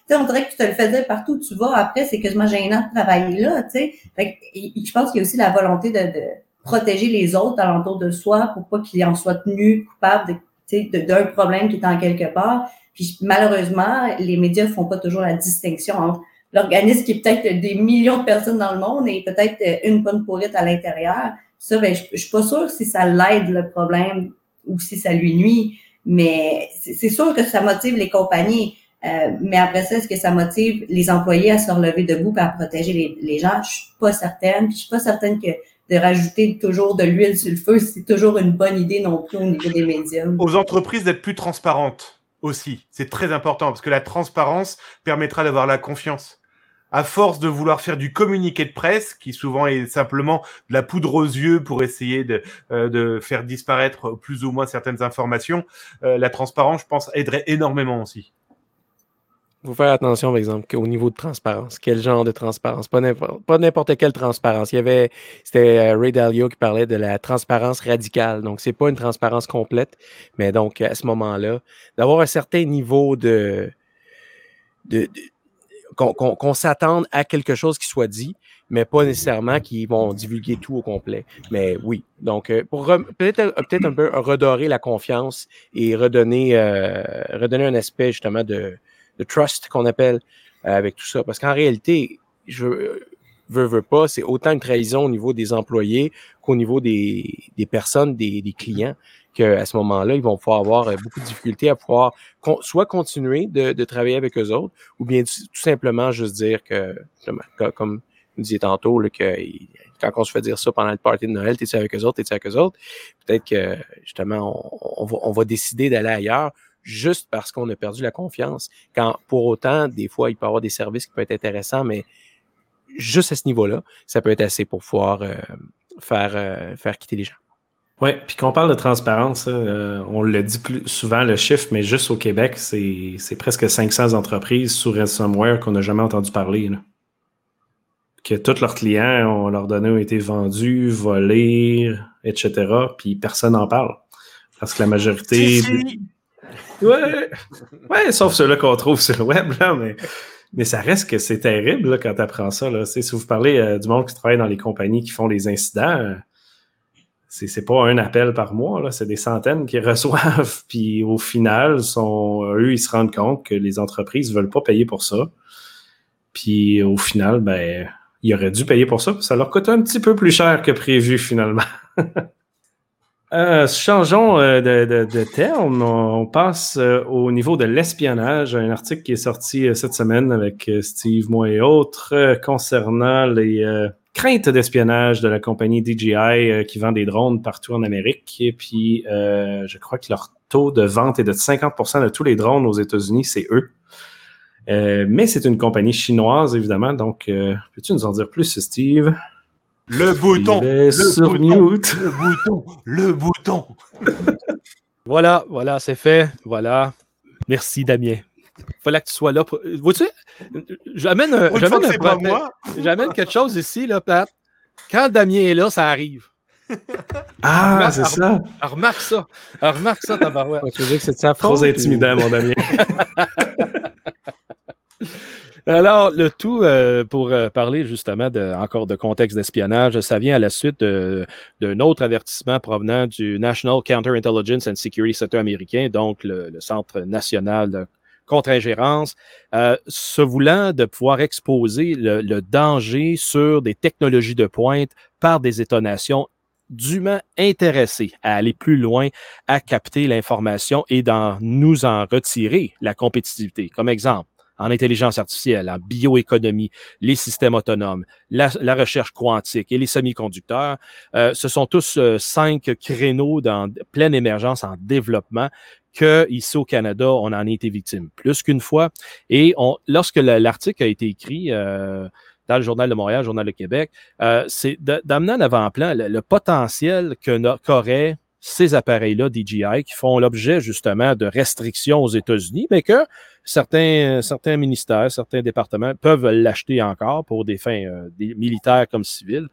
Tu sais, on dirait que tu te le faisais partout où tu vas. Après, c'est quasiment gênant de travailler là, tu sais. Fait je pense qu'il y a aussi la volonté de, de protéger les autres alentour de soi pour pas qu'ils en soient tenus coupables d'un problème qui est en quelque part. Puis malheureusement, les médias font pas toujours la distinction entre l'organisme qui est peut-être des millions de personnes dans le monde et peut-être une bonne pourrite à l'intérieur. Ça, ben, je, suis pas sûre si ça l'aide le problème ou si ça lui nuit. Mais c'est sûr que ça motive les compagnies. Euh, mais après ça, est-ce que ça motive les employés à se relever debout et à protéger les, les gens? Je suis pas certaine. Puis je suis pas certaine que de rajouter toujours de l'huile sur le feu, c'est toujours une bonne idée non plus au niveau des médias. Aux entreprises d'être plus transparentes aussi. C'est très important parce que la transparence permettra d'avoir la confiance à force de vouloir faire du communiqué de presse, qui souvent est simplement de la poudre aux yeux pour essayer de, euh, de faire disparaître plus ou moins certaines informations, euh, la transparence, je pense, aiderait énormément aussi. Il faut faire attention, par exemple, au niveau de transparence. Quel genre de transparence? Pas n'importe quelle transparence. Il y avait, c'était euh, Ray Dalio qui parlait de la transparence radicale. Donc, c'est pas une transparence complète, mais donc, à ce moment-là, d'avoir un certain niveau de, de, qu'on s'attende à quelque chose qui soit dit, mais pas nécessairement qu'ils vont divulguer tout au complet. Mais oui, donc euh, pour peut-être euh, peut-être un peu redorer la confiance et redonner euh, redonner un aspect justement de, de trust qu'on appelle avec tout ça, parce qu'en réalité, je veux, veux pas, c'est autant une trahison au niveau des employés qu'au niveau des, des personnes, des, des clients qu'à ce moment-là, ils vont pouvoir avoir euh, beaucoup de difficultés à pouvoir soit continuer de, travailler avec eux autres, ou bien tout simplement juste dire que, comme, vous disiez tantôt là, que quand on se fait dire ça pendant le party de Noël, t'es-tu avec eux autres, t'es-tu avec eux autres? Peut-être que justement, on, va, on va décider d'aller ailleurs juste parce qu'on a perdu la confiance. Quand pour autant, des fois, il peut y avoir des services qui peuvent être intéressants, mais juste à ce niveau-là, ça peut être assez pour pouvoir euh, faire, euh, faire quitter les gens. Oui, puis qu'on parle de transparence, euh, on le dit plus souvent le chiffre, mais juste au Québec, c'est presque 500 entreprises sous ransomware qu'on n'a jamais entendu parler. Que tous leurs clients, on leur donné, ont été vendus, volés, etc. Puis personne n'en parle. Parce que la majorité. Ouais. ouais, sauf ceux-là qu'on trouve sur le web, là, mais, mais ça reste que c'est terrible quand tu apprends ça. Là. Si vous parlez euh, du monde qui travaille dans les compagnies qui font les incidents, euh, c'est pas un appel par mois, c'est des centaines qui reçoivent. Puis au final, sont, eux, ils se rendent compte que les entreprises ne veulent pas payer pour ça. Puis au final, ben, ils auraient dû payer pour ça. Ça leur coûte un petit peu plus cher que prévu finalement. Euh, changeons euh, de, terme. On, passe euh, au niveau de l'espionnage. Un article qui est sorti cette semaine avec Steve, moi et autres concernant les craintes d'espionnage de la compagnie DJI qui vend des drones partout en Amérique. Et puis, je crois que leur taux de vente est de 50% de tous les drones aux États-Unis, c'est eux. mais c'est une compagnie chinoise, évidemment. Donc, peux-tu nous en dire plus, Steve? Le bouton, le sur bouton, le bouton, le bouton. voilà, voilà, c'est fait. Voilà. Merci, Damien. Il fallait que tu sois là. Pour... Vois-tu, j'amène, j'amène, quelque chose ici, là, Pat. Quand Damien est là, ça arrive. Ah, c'est ça. remarque ça. remarque ça, tabarouette. Tu veux dire que c'est ça Trop intimidant, mon Damien. Alors, le tout, euh, pour euh, parler justement de, encore de contexte d'espionnage, ça vient à la suite d'un autre avertissement provenant du National Counterintelligence and Security Center américain, donc le, Centre national de contre-ingérence, euh, se voulant de pouvoir exposer le, le, danger sur des technologies de pointe par des États-nations dûment intéressés à aller plus loin, à capter l'information et d'en nous en retirer la compétitivité. Comme exemple, en intelligence artificielle, en bioéconomie, les systèmes autonomes, la, recherche quantique et les semi-conducteurs. Euh, ce sont tous euh, cinq créneaux dans pleine émergence en développement que ici au Canada, on en a été victime plus qu'une fois. Et on, lorsque l'article a été écrit, euh, dans le Journal de Montréal, le Journal de Québec, c'est d'amener en avant-plan le, potentiel qu'aurait ces appareils-là DJI qui font l'objet justement de restrictions aux États-Unis, mais que certains, certains ministères, certains départements peuvent l'acheter encore pour des fins euh, militaires comme civiles.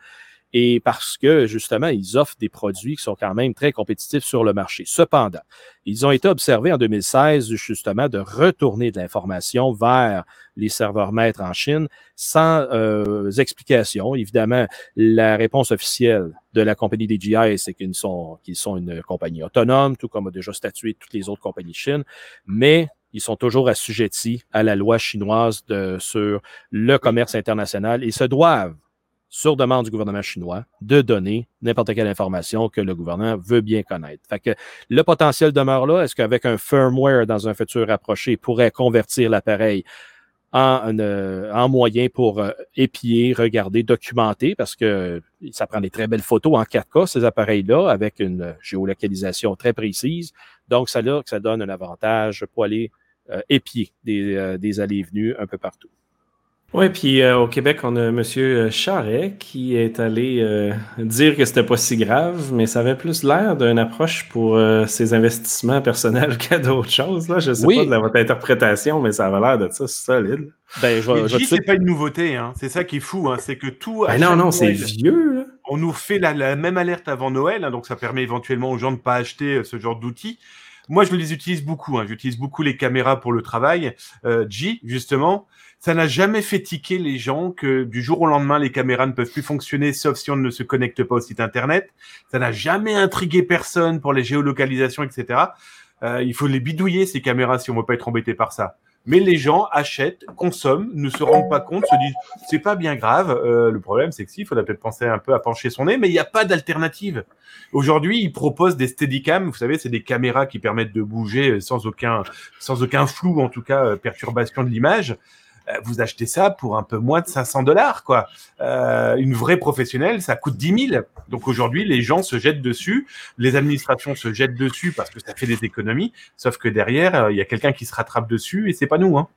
Et parce que, justement, ils offrent des produits qui sont quand même très compétitifs sur le marché. Cependant, ils ont été observés en 2016, justement, de retourner de l'information vers les serveurs maîtres en Chine sans euh, explication. Évidemment, la réponse officielle de la compagnie DJI, c'est qu'ils sont, qu'ils sont une compagnie autonome, tout comme a déjà statué toutes les autres compagnies de Chine. Mais ils sont toujours assujettis à la loi chinoise de, sur le commerce international et se doivent, sur demande du gouvernement chinois, de donner n'importe quelle information que le gouvernement veut bien connaître. Fait que le potentiel demeure là. Est-ce qu'avec un firmware dans un futur rapproché pourrait convertir l'appareil en, euh, en, moyen pour euh, épier, regarder, documenter, parce que ça prend des très belles photos en 4K, ces appareils-là, avec une géolocalisation très précise. Donc, ça, là, ça donne un avantage pour aller épier des, euh, des allées et venues un peu partout. Oui, puis euh, au Québec, on a M. Charret qui est allé dire que c'était pas si grave, mais ça avait plus l'air d'une approche pour ses investissements personnels qu'à d'autres choses. Là. Je sais pas de votre interprétation, mais ça avait l'air de ça solide. Ben, je, je c'est pas une nouveauté, hein. c'est ça qui est fou, hein. c'est que tout. Ben non, non, c'est vieux. On nous fait la, même alerte avant Noël, hein, donc ça permet éventuellement aux gens de ne pas acheter ce genre d'outils. Moi, je les utilise beaucoup. Hein. J'utilise beaucoup les caméras pour le travail. Euh, G, justement, ça n'a jamais fait tiquer les gens que du jour au lendemain, les caméras ne peuvent plus fonctionner sauf si on ne se connecte pas au site internet. Ça n'a jamais intrigué personne pour les géolocalisations, etc. Euh, il faut les bidouiller, ces caméras, si on veut pas être embêté par ça. Mais les gens achètent, consomment, ne se rendent pas compte, se disent c'est pas bien grave. Euh, le problème, c'est que si, il faudrait peut-être penser un peu à pencher son nez, mais il n'y a pas d'alternative. Aujourd'hui, ils proposent des Steadicam. Vous savez, c'est des caméras qui permettent de bouger sans aucun, sans aucun flou, en tout cas euh, perturbation de l'image. Euh, vous achetez ça pour un peu moins de 500 dollars, quoi. Euh, une vraie professionnelle, ça coûte 10 000. Donc aujourd'hui, les gens se jettent dessus, les administrations se jettent dessus parce que ça fait des économies, sauf que derrière, euh, il y a quelqu'un qui se rattrape dessus et c'est pas nous, hein.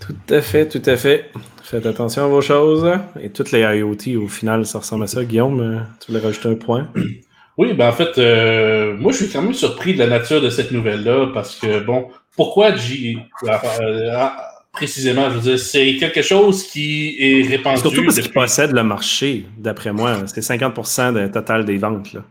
Tout à fait, tout à fait. Faites attention à vos choses. Et toutes les IoT, au final, ça ressemble à ça. Guillaume, tu voulais rajouter un point? Oui, ben en fait, euh, moi, je suis quand même surpris de la nature de cette nouvelle-là parce que, bon, pourquoi G... précisément, je veux dire, c'est quelque chose qui est répandu. Surtout parce qu'ils depuis- possèdent le marché, d'après moi. C'est 50% du total des ventes. Là.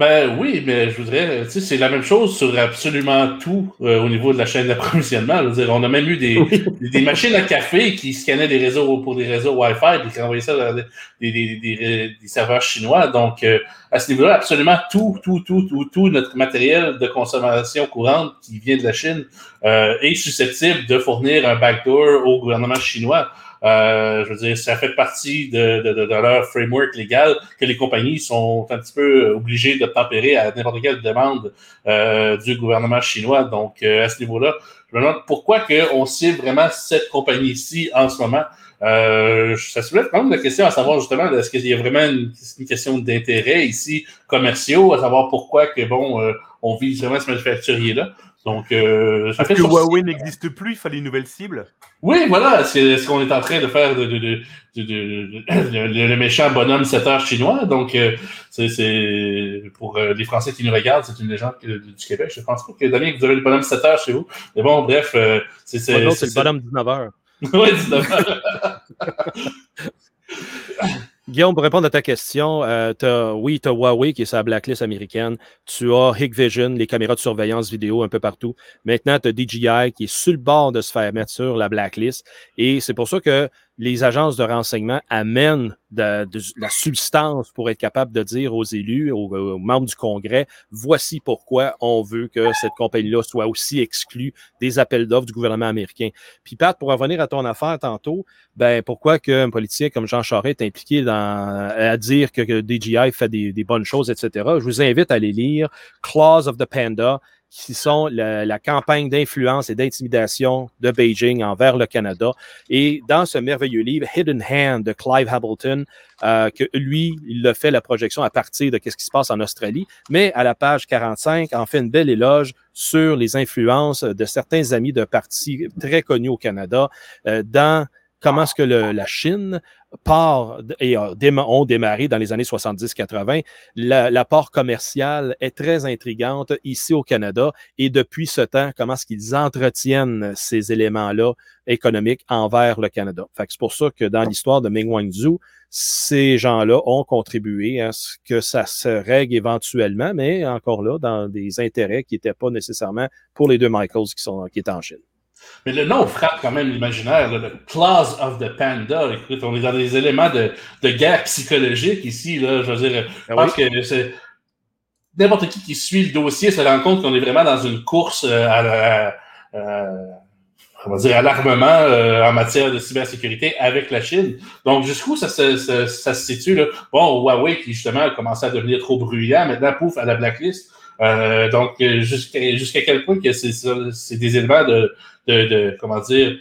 Ben oui, mais je voudrais, tu sais, c'est la même chose sur absolument tout euh, au niveau de la chaîne d'approvisionnement. Je veux dire, on a même eu des, des, des machines à café qui scannaient des réseaux pour des réseaux Wi-Fi et qui envoyaient ça dans des, des, des, des- des serveurs chinois. Donc, euh, à ce niveau-là, absolument tout, tout, tout, tout, tout notre matériel de consommation courante qui vient de la Chine euh, est susceptible de fournir un backdoor au gouvernement chinois. Euh, je veux dire, ça fait partie de, de, de, leur framework légal que les compagnies sont un petit peu obligées de tempérer à n'importe quelle demande euh, du gouvernement chinois. Donc, euh, à ce niveau-là, je me demande pourquoi que on cible vraiment cette compagnie-ci en ce moment. Euh, ça soulève quand même la question à savoir justement est-ce qu'il y a vraiment une, une question d'intérêt ici commerciaux, à savoir pourquoi que bon euh, on vise vraiment ce manufacturier-là. Donc, euh, ça Parce fait que. Huawei n'existe plus, il fallait une nouvelle cible. Oui, voilà, c'est ce qu'on est en train de faire de, de, de, de- de- de- le, le méchant bonhomme 7 heures chinois. Donc, euh, c'est- c'est pour euh, les Français qui nous regardent, c'est une légende du Québec. Je pense pas que Damien, que vous avez le bonhomme 7 heures chez vous. Mais bon, bref, euh, c'est c'est Moi, non, c'est le bonhomme 19h. Ouais, 19 heures. Guillaume, pour répondre à ta question, euh, oui, tu as Huawei qui est la blacklist américaine. Tu as Hikvision, les caméras de surveillance vidéo un peu partout. Maintenant, tu as DJI qui est sur le bord de se faire mettre sur la blacklist. Et c'est pour ça que les agences de renseignement amènent de, la substance pour être capable de dire aux élus, aux, membres du Congrès, voici pourquoi on veut que cette compagnie-là soit aussi exclue des appels d'offres du gouvernement américain. Puis Pat, pour revenir à ton affaire tantôt, ben pourquoi qu'un politicien comme Jean Charest est impliqué dans, à dire que, DJI fait des, des bonnes choses, etc. Je vous invite à aller lire Claws of the Panda, qui sont la, campagne d'influence et d'intimidation de Beijing envers le Canada. Et dans ce merveilleux livre, Hidden Hand de Clive Hamilton, euh, que lui, il a fait la projection à partir de ce qui se passe en Australie, mais à la page 45, en fait une belle éloge sur les influences de certains amis de partis très connus au Canada euh, dans comment est-ce que le- la Chine part et a ont démarré dans les années 70-80. La- L'apport commercial est très intrigante ici au Canada et depuis ce temps, comment est-ce qu'ils entretiennent ces éléments-là économiques envers le Canada? Fait que C'est pour ça que dans l'histoire de Ming Wanzhou, ces gens-là ont contribué à ce que ça se règle éventuellement, mais encore là, dans des intérêts qui n'étaient pas nécessairement pour les deux Michaels qui, sont, qui étaient en Chine. Mais le nom frappe quand même l'imaginaire, le Claws of the Panda. Écoute, on est dans des éléments de, de guerre psychologique ici. Là, je veux dire, je Ah pense que c'est. N'importe qui qui suit le dossier se rend compte qu'on est vraiment dans une course euh, à la- euh, on va dire à l'armement euh, en matière de cybersécurité avec la Chine. Donc, jusqu'où ça, se- ça- ça se situe? Là? Bon, Huawei qui justement a commencé à devenir trop bruyant, maintenant, pouf, à la blacklist. Euh, donc, euh, jusqu'à quel point que c'est des éléments de, de, de, comment dire,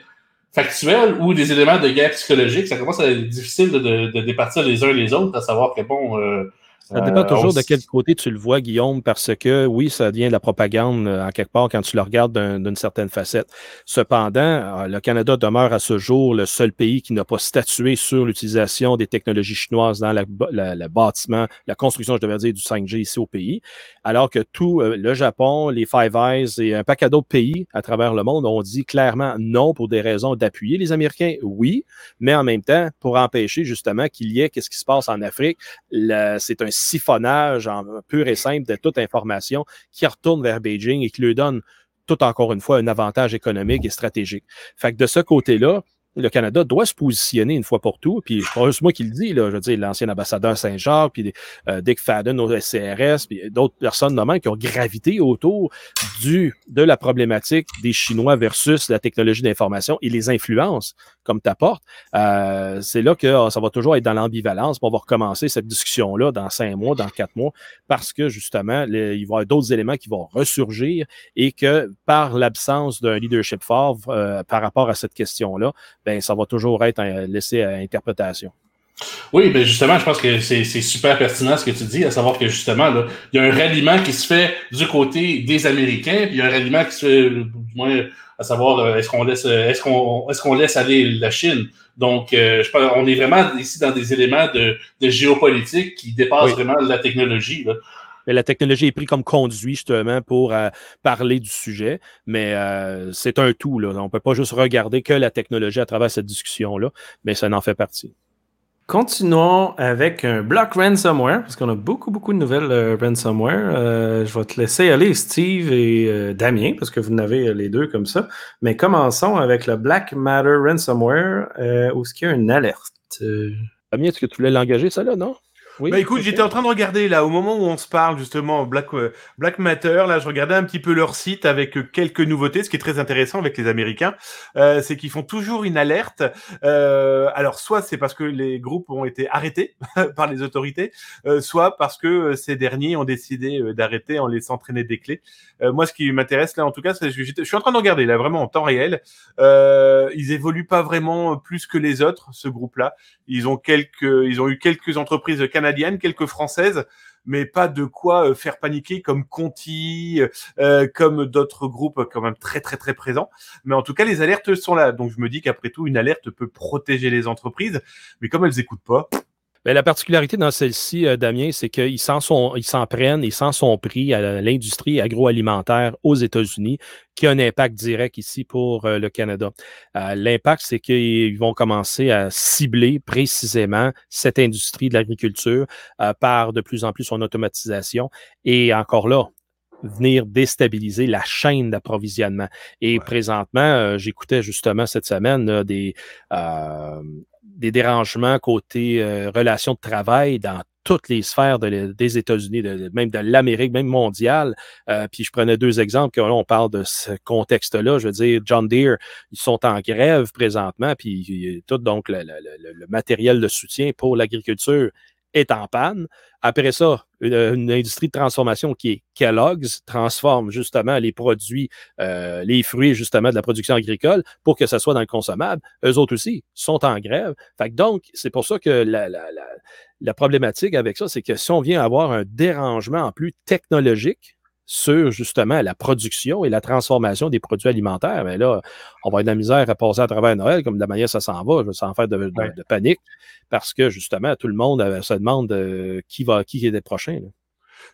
factuels ou des éléments de guerre psychologique, ça commence à être difficile de, de, de départir les uns les autres, à savoir que bon. Euh, Ça dépend euh, toujours de quel côté tu le vois, Guillaume, parce que oui, ça devient de la propagande euh, en quelque part quand tu le regardes d'un- d'une certaine facette. Cependant, euh, le Canada demeure à ce jour le seul pays qui n'a pas statué sur l'utilisation des technologies chinoises dans la, la- le bâtiment, la construction, je devrais dire, du 5G ici au pays, alors que tout euh, le Japon, les Five Eyes et un paquet d'autres pays à travers le monde ont dit clairement non pour des raisons d'appuyer les Américains, oui, mais en même temps pour empêcher justement qu'il y ait qu'est-ce qui se passe en Afrique c'est un siphonnage pur et simple de toute information qui retourne vers Beijing et qui lui donne tout encore une fois un avantage économique et stratégique. Fait que de ce côté-là, le Canada doit se positionner une fois pour tout. Puis c'est moi qui le dis, là, je veux dire, l'ancien ambassadeur Saint-Jacques, puis euh, Dick Fadden au SCRS, puis d'autres personnes même qui ont gravité autour du, de la problématique des Chinois versus la technologie d'information et les influences comme tu apportes. Euh, c'est là que euh, ça va toujours être dans l'ambivalence. On va recommencer cette discussion-là dans cinq mois, dans quatre mois, parce que justement, il va y avoir d'autres éléments qui vont ressurgir et que par l'absence d'un leadership fort euh, par rapport à cette question-là, ben, ça va toujours être euh, laissé à interprétation. Oui, ben justement, je pense que c'est super pertinent ce que tu dis, à savoir que justement, là, il y a un ralliement qui se fait du côté des Américains, puis il y a un ralliement qui se fait, du moins, à savoir, euh, est-ce qu'on laisse, euh, est-ce qu'on, est-ce qu'on laisse aller la Chine? Donc, euh, je pense, on est vraiment ici dans des éléments de, de géopolitique qui dépassent Oui. vraiment la technologie. Là. Mais la technologie est prise comme conduit justement pour euh, parler du sujet, mais euh, c'est un tout. Là. On ne peut pas juste regarder que la technologie à travers cette discussion-là, mais ça en fait partie. Continuons avec un bloc ransomware, parce qu'on a beaucoup, beaucoup de nouvelles euh, ransomware. Euh, je vais te laisser aller, Steve et euh, Damien, parce que vous en avez euh, les deux comme ça. Mais commençons avec le Black Matter ransomware, euh, où est-ce qu'il y a une alerte? Damien, est-ce que tu voulais l'engager, ça là, non? Oui. Bah écoute, j'étais en train de regarder là, au moment où on se parle justement, Black, euh, Black Matter, là, je regardais un petit peu leur site avec euh, quelques nouveautés. Ce qui est très intéressant avec les Américains, euh, c'est qu'ils font toujours une alerte. Euh, alors, soit c'est parce que les groupes ont été arrêtés par les autorités, euh, soit parce que euh, ces derniers ont décidé d'arrêter en laissant traîner des clés. Euh, moi, ce qui m'intéresse là, en tout cas, c'est que je suis en train de regarder là, vraiment en temps réel. Euh, ils évoluent pas vraiment plus que les autres, ce groupe-là. Ils ont quelques, ils ont eu quelques entreprises canadiennes, quelques françaises, mais pas de quoi euh, faire paniquer comme Conti, euh, comme d'autres groupes quand même très très très présents. Mais en tout cas, les alertes sont là. Donc je me dis qu'après tout, une alerte peut protéger les entreprises, mais comme elles écoutent pas, Ben, la particularité dans celle-ci, euh, Damien, c'est qu'ils s'en sont, ils s'en prennent sont pris à l'industrie agroalimentaire aux États-Unis, qui a un impact direct ici pour euh, le Canada. Euh, L'impact, c'est qu'ils vont commencer à cibler précisément cette industrie de l'agriculture par de plus en plus son automatisation. Et encore là, venir déstabiliser la chaîne d'approvisionnement. Et Ouais. présentement, euh, j'écoutais justement cette semaine là, des, euh, des dérangements côté euh, relations de travail dans toutes les sphères de des États-Unis, de- même de l'Amérique, même mondiale. Euh, puis je prenais deux exemples, que là, on parle de ce contexte-là. Je veux dire, John Deere, ils sont en grève présentement, puis euh, tout donc le, le- le- le matériel de soutien pour l'agriculture est en panne. Après ça, une, une industrie de transformation qui est Kellogg's transforme justement les produits, euh, les fruits justement de la production agricole pour que ça soit dans le consommable. Eux autres aussi sont en grève. Donc, c'est pour ça que la, la problématique avec ça, c'est que si on vient avoir un dérangement en plus technologique sur justement la production et la transformation des produits alimentaires, mais là, on va avoir de la misère à passer à travers Noël, comme de la manière ça s'en va, sans faire de, de- Ouais. de panique, parce que justement, tout le monde euh, se demande euh, qui va qui est le prochain. là.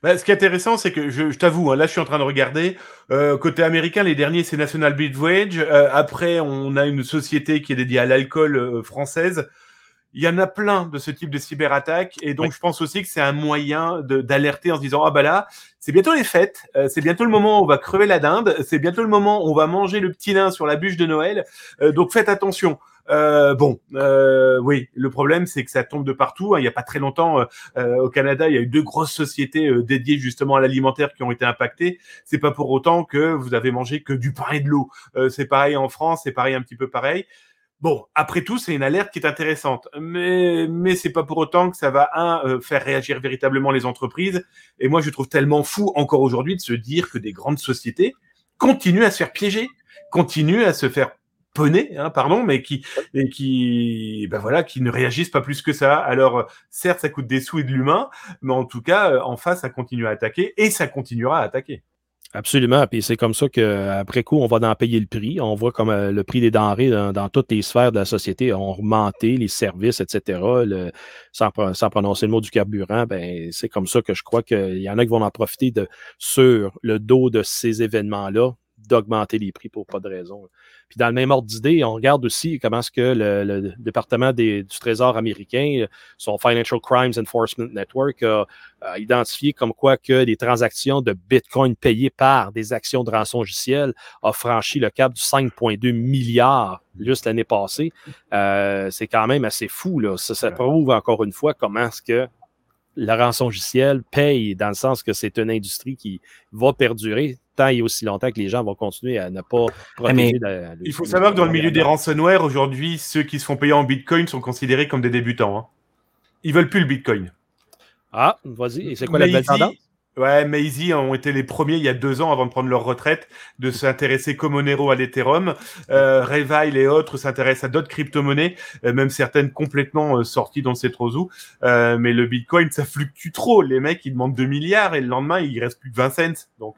Bah, ce qui est intéressant, c'est que je, je t'avoue, hein, là, je suis en train de regarder. Euh, côté américain, les derniers, c'est National Beverage. Euh, après, on a une société qui est dédiée à l'alcool euh, française. Il y en a plein de ce type de cyberattaques. Et donc, Oui. je pense aussi que c'est un moyen d'alerter en se disant, ah bah là, c'est bientôt les fêtes. euh, c'est bientôt le moment où on va crever la dinde. C'est bientôt le moment où on va manger le petit nain sur la bûche de Noël. Euh, donc, faites attention. Euh, bon, euh, oui, le problème, c'est que ça tombe de partout. hein. Il n'y a pas très longtemps, euh, au Canada, il y a eu deux grosses sociétés dédiées justement à l'alimentaire qui ont été impactées. C'est pas pour autant que vous avez mangé que du pain et de l'eau. Euh, c'est pareil en France, c'est pareil un petit peu pareil. Bon, après tout, c'est une alerte qui est intéressante, mais mais c'est pas pour autant que ça va un euh, faire réagir véritablement les entreprises. Et moi, je trouve tellement fou encore aujourd'hui de se dire que des grandes sociétés continuent à se faire piéger, continuent à se faire poney, hein, pardon, mais qui et qui ben voilà, qui ne réagissent pas plus que ça. Alors certes, ça coûte des sous et de l'humain, mais en tout cas, euh, en face, ça continue à attaquer et ça continuera à attaquer. Absolument. Puis c'est comme ça qu'après coup, on va en payer le prix. On voit comme euh, le prix des denrées dans, toutes les sphères de la société ont augmenté, les services, etc. Sans, sans prononcer le mot du carburant, ben c'est comme ça que je crois qu'il y en a qui vont en profiter de, sur le dos de ces événements-là, d'augmenter les prix pour pas de raison. Puis dans le même ordre d'idée, on regarde aussi comment est-ce que le, le département des- du Trésor américain, son Financial Crimes Enforcement Network, a, a identifié comme quoi que les transactions de Bitcoin payées par des actions de rançongiciel a franchi le cap du 5,2 milliards juste l'année passée. Euh, c'est quand même assez fou. Là. Ça, ça prouve encore une fois comment est-ce que le rançongiciel paye dans le sens que c'est une industrie qui va perdurer tant et aussi longtemps que les gens vont continuer à ne pas protéger. la- Il faut savoir que dans le milieu des ransomware, aujourd'hui, ceux qui se font payer en Bitcoin sont considérés comme des débutants. Hein. Ils veulent plus le Bitcoin. Ah, vas-y. Et c'est quoi la belle tendance? Ouais, Maisie ont été les premiers il y a deux ans avant de prendre leur retraite de s'intéresser comme Monero à l'Ethereum. Euh, Revile et autres s'intéressent à d'autres crypto-monnaies, euh, même certaines complètement euh, sorties dans ces trozous. Euh, mais le Bitcoin, ça fluctue trop. Les mecs, ils demandent 2 milliards et le lendemain, il reste plus que 20 cents. Donc,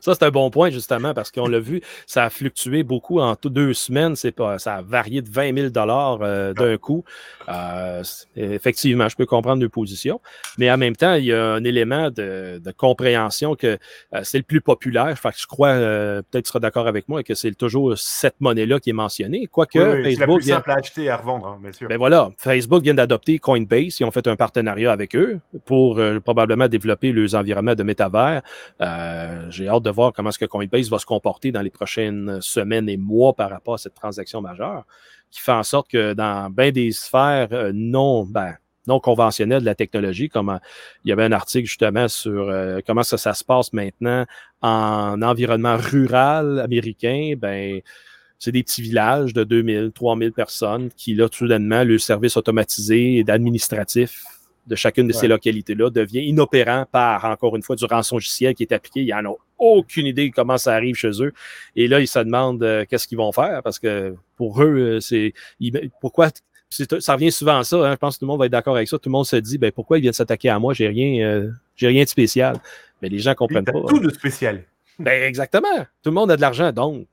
Ça, c'est un bon point, justement, parce qu'on l'a vu, ça a fluctué beaucoup en deux semaines. C'est pas, ça a varié de 20 000 euh, d'un coup. Euh, effectivement, je peux comprendre deux positions. Mais en même temps, il y a un élément de, de compréhension que euh, c'est le plus populaire. Fait que je crois, euh, peut-être tu seras d'accord avec moi, que c'est toujours cette monnaie-là qui est mentionnée. Quoique oui, oui, c'est la Facebook plus vient- simple à acheter et à revendre, hein, bien sûr. ben voilà, Facebook vient d'adopter Coinbase. Ils ont fait un partenariat avec eux pour probablement développer leurs environnements de métavers. J'ai hâte de voir comment est-ce que Coinbase va se comporter dans les prochaines semaines et mois par rapport à cette transaction majeure, qui fait en sorte que dans bien des sphères euh, non, ben, non conventionnelles de la technologie, comme euh, il y avait un article justement sur euh, comment ça, ça se passe maintenant en environnement rural américain, ben c'est des petits villages de 2000, 3000 personnes qui, là, soudainement, le service automatisé et d'administratif de chacune de ces localités-là devient inopérant par, encore une fois, du rançongiciel qui est appliqué. Ils n'en ont aucune idée de comment ça arrive chez eux. Et là, ils se demandent euh, qu'est-ce qu'ils vont faire? Parce que pour eux, euh, c'est ils- pourquoi ça revient souvent à ça. hein. je pense que tout le monde va être d'accord avec ça. Tout le monde se dit ben, pourquoi ils viennent s'attaquer à moi? J'ai rien, euh, j'ai rien de spécial. Mais les gens comprennent pas. tout de spécial. Ben, exactement. Tout le monde a de l'argent. Donc,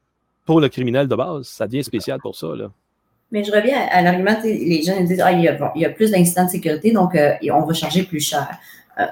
pour le criminel de base, ça devient spécial pour ça. Là. Mais je reviens à, à l'argument, les gens disent ah, il, y a, bon, il y a plus d'incidents de sécurité, donc euh, on va charger plus cher. Euh,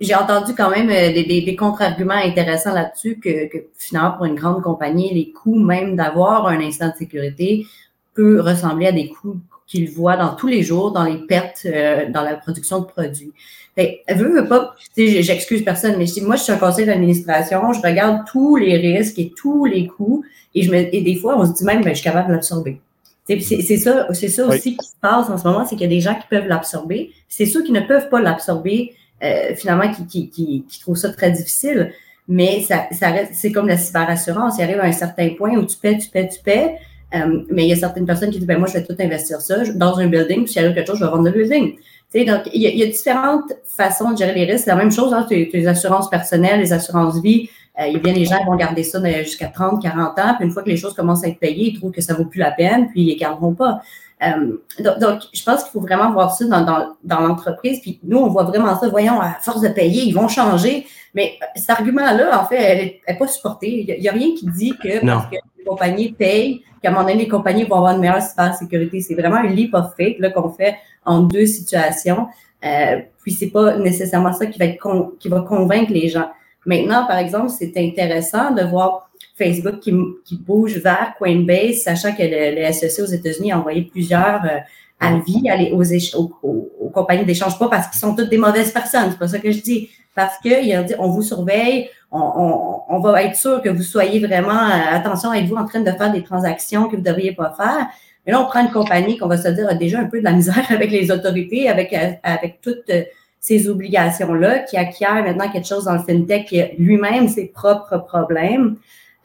j'ai entendu quand même euh, des, des- des contre-arguments intéressants là-dessus que, que finalement, pour une grande compagnie, les coûts même d'avoir un incident de sécurité peut ressembler à des coûts qu'ils voient dans tous les jours, dans les pertes, euh, dans la production de produits. Fait, veut pas, j'excuse personne, mais moi, je suis un conseil d'administration, je regarde tous les risques et tous les coûts, et, je me, et des fois, on se dit même, ben, je suis capable de l'absorber. C'est ça, c'est ça Oui. aussi qui se passe en ce moment, c'est qu'il y a des gens qui peuvent l'absorber. C'est ceux qui ne peuvent pas l'absorber, euh, finalement, qui, qui, qui, qui trouvent ça très difficile. Mais ça, ça c'est comme la cyberassurance. Il arrive à un certain point où tu paies, tu paies, tu paies. Euh, mais il y a certaines personnes qui disent, ben moi, je vais tout investir ça dans un building, puis s'il arrive quelque chose, je vais vendre le building. Tu sais, donc, il y, a, y a différentes façons de gérer les risques. C'est la même chose, hein, les assurances personnelles, les assurances vie. Euh, il y a bien des gens qui vont garder ça dans- jusqu'à 30, 40 ans, puis une fois que les choses commencent à être payées, ils trouvent que ça vaut plus la peine, puis ils les garderont pas. Euh, donc, donc, je pense qu'il faut vraiment voir ça dans, dans, dans l'entreprise. Puis nous, on voit vraiment ça. Voyons, à force de payer, ils vont changer. Mais euh, cet argument-là, en fait, elle n'est pas supporté. Il n'y a, rien qui dit que Non. parce que les compagnies payent, qu'à un moment donné, les compagnies vont avoir une meilleure cybersécurité. C'est vraiment un leap of faith là, qu'on fait en deux situations. Euh, puis c'est pas nécessairement ça qui va, être con- qui va convaincre les gens. Maintenant, par exemple, c'est intéressant de voir Facebook qui, qui bouge vers Coinbase, sachant que le, le SEC aux États-Unis a envoyé plusieurs euh, avis aller aux, aux, aux- aux compagnies d'échange, pas parce qu'ils sont toutes des mauvaises personnes, c'est pas ça que je dis, parce qu'ils ont dit on vous surveille, on, on, on va être sûr que vous soyez vraiment, euh, attention, êtes-vous en train de faire des transactions que vous ne devriez pas faire? Mais là, on prend une compagnie qu'on va se dire a déjà un peu de la misère avec les autorités, avec, euh, avec toutes euh, ces obligations-là, qui acquiert maintenant quelque chose dans le FinTech qui a lui-même ses propres problèmes.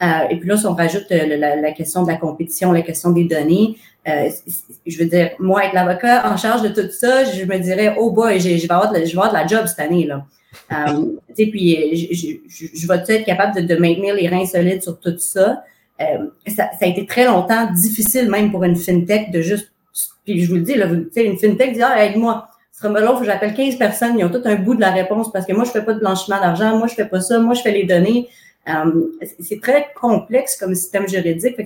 Euh, et puis là, si on rajoute euh, la, la question de la compétition, la question des données, euh, je veux dire, moi, être l'avocat en charge de tout ça, je me dirais, oh boy, je vais avoir de, je vais avoir de la job cette année. là. Euh, puis euh, je, vais être capable de, maintenir les reins solides sur tout ça. Ça. A été très longtemps difficile, même pour une fintech, de juste. Puis je vous le dis, là, vous- une fintech dit, ah, aide-moi. Long, faut que j'appelle 15 personnes, ils ont tout un bout de la réponse parce que moi, je fais pas de blanchiment d'argent, moi, je fais pas ça, moi, je fais les données. Euh, c'est- très complexe comme système juridique.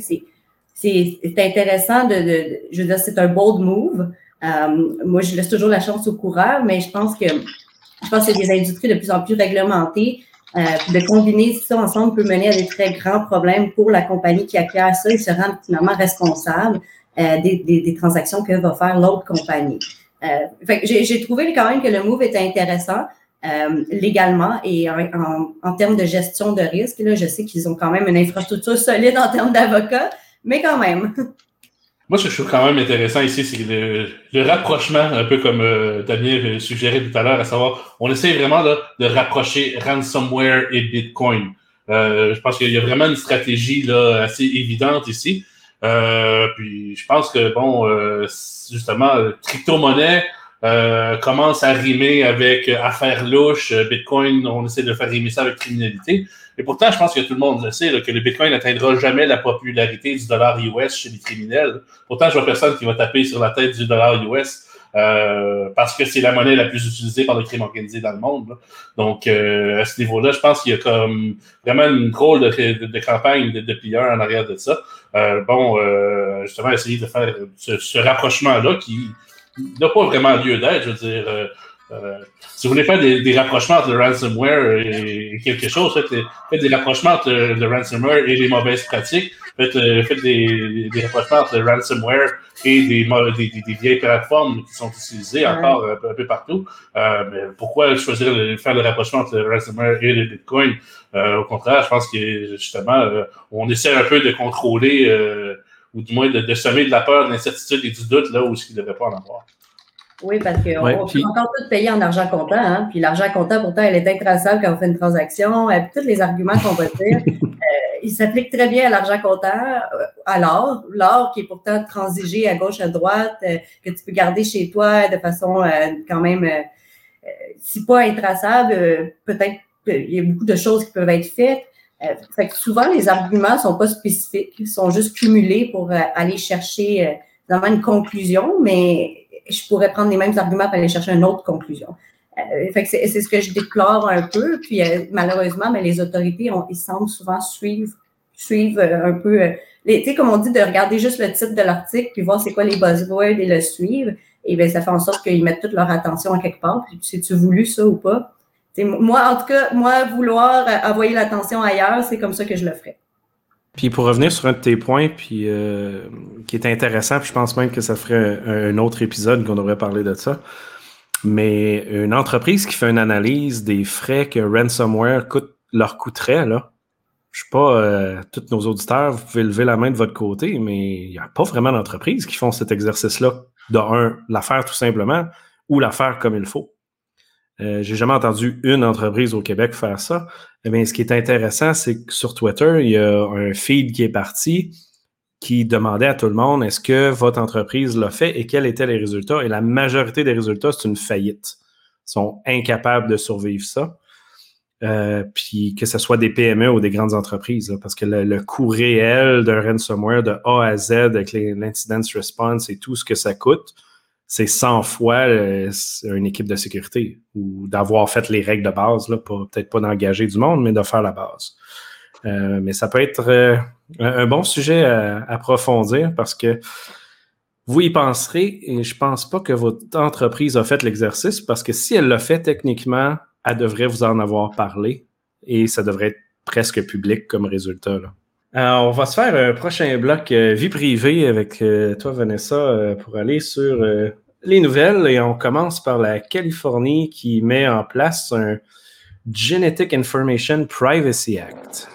C'est, intéressant de, de- je veux dire, c'est un bold move. Euh, moi, je laisse toujours la chance au coureur, mais je pense que je pense que des industries de plus en plus réglementées, euh, de combiner ça ensemble peut mener à des très grands problèmes pour la compagnie qui acquiert ça et se rend finalement responsable euh, des, des, des transactions que va faire l'autre compagnie. Euh, j'ai, trouvé quand même que le move était intéressant. Euh, légalement et en, termes de gestion de risque. Là, je sais qu'ils ont quand même une infrastructure solide en termes d'avocats, mais quand même. Moi, ce que je trouve quand même intéressant ici, c'est le, le, rapprochement, un peu comme euh, Damien suggérait tout à l'heure, à savoir, on essaie vraiment de rapprocher ransomware et Bitcoin. Euh, je pense qu'il y a vraiment une stratégie là, assez évidente ici. Euh, puis je pense que, bon, euh, justement, crypto-monnaie, euh, commence à rimer avec euh, affaires louches. Euh, Bitcoin, on essaie de faire rimer ça avec criminalité. Et pourtant, je pense que tout le monde le sait, là, que le Bitcoin n'atteindra jamais la popularité du dollar US chez les criminels. Pourtant, je vois personne qui va taper sur la tête du dollar US. Euh, parce que c'est la monnaie la plus utilisée par le crime organisé dans le monde. là. Donc, euh, à ce niveau-là, je pense qu'il y a comme vraiment une drôle de, campagne de, de plieurs en arrière de ça. Euh, bon, euh, justement, essayer de faire ce, ce rapprochement-là qui n'a pas vraiment lieu d'être. Je veux dire, euh, si vous voulez faire des, des rapprochements entre le ransomware et, quelque chose, faites, des- faites des rapprochements entre le, ransomware et les mauvaises pratiques. Faites, euh, faites des, des rapprochements entre le ransomware et des, des, vieilles plateformes qui sont utilisées encore un peu, un peu partout. Euh, mais pourquoi choisir de faire le rapprochement entre le ransomware et le Bitcoin? Euh, au contraire, je pense que justement, euh, on essaie un peu de contrôler euh, ou du moins de, de semer de la peur, de l'incertitude et du doute là où il ne devrait pas en avoir. Oui, parce qu'on Ouais, puis- encore tout payer en argent comptant. Hein? Puis l'argent comptant, pourtant, elle est intraçable quand on fait une transaction. Et puis tous les arguments qu'on va dire, euh, ils s'appliquent très bien à l'argent comptant, euh, à l'or. L'or qui est pourtant transigé à gauche, à droite, euh, que tu peux garder chez toi de façon euh, quand même, euh, euh, si pas intraçable, euh, peut-être qu'il y a beaucoup de choses qui peuvent être faites. Euh, fait que souvent, les arguments sont pas spécifiques, ils sont juste cumulés pour euh, aller chercher euh, vraiment une conclusion, mais je pourrais prendre les mêmes arguments pour aller chercher une autre conclusion. Euh, fait que c'est c'est ce que je déplore un peu. Puis euh, malheureusement, mais les autorités, ont, ils semblent souvent suivre, suivre euh, un peu. euh, tu sais, comme on dit, de regarder juste le titre de l'article puis voir c'est quoi les buzzwords et le suivre. Et bien, ça fait en sorte qu'ils mettent toute leur attention à quelque part. Puis, c'est-tu voulu ça ou pas? Moi, en tout cas, moi, vouloir euh, envoyer l'attention ailleurs, c'est comme ça que je le ferais. Puis pour revenir sur un de tes points, puis euh, qui est intéressant, puis je pense même que ça ferait un, autre épisode qu'on devrait parler de ça. Mais une entreprise qui fait une analyse des frais que ransomware leur coûterait, là. Je sais pas, euh, tous nos auditeurs, vous pouvez lever la main de votre côté, mais il n'y a pas vraiment d'entreprises qui font cet exercice-là. De un, la faire tout simplement, ou la faire comme il faut. Euh, J'ai jamais entendu une entreprise au Québec faire ça. Eh bien, ce qui est intéressant, c'est que sur Twitter, il y a un feed qui est parti qui demandait à tout le monde est-ce que votre entreprise l'a fait et quels étaient les résultats? Et la majorité des résultats, c'est une faillite. Ils sont incapables de survivre ça. Euh, puis que ce soit des PME ou des grandes entreprises, parce que le, le coût réel d'un ransomware de A à Z avec l'incident response et tout ce que ça coûte, c'est 100 fois euh, une équipe de sécurité ou d'avoir fait les règles de base, là, peut-être pas d'engager du monde, mais de faire la base. Euh, mais ça peut être euh, un, bon sujet à approfondir parce que vous y penserez et je pense pas que votre entreprise a fait l'exercice parce que si elle l'a fait techniquement, elle devrait vous en avoir parlé et ça devrait être presque public comme résultat. Là. Alors, on va se faire un prochain bloc euh, vie privée avec toi, Vanessa, pour aller sur les nouvelles et on commence par la Californie qui met en place un Genetic Information Privacy Act.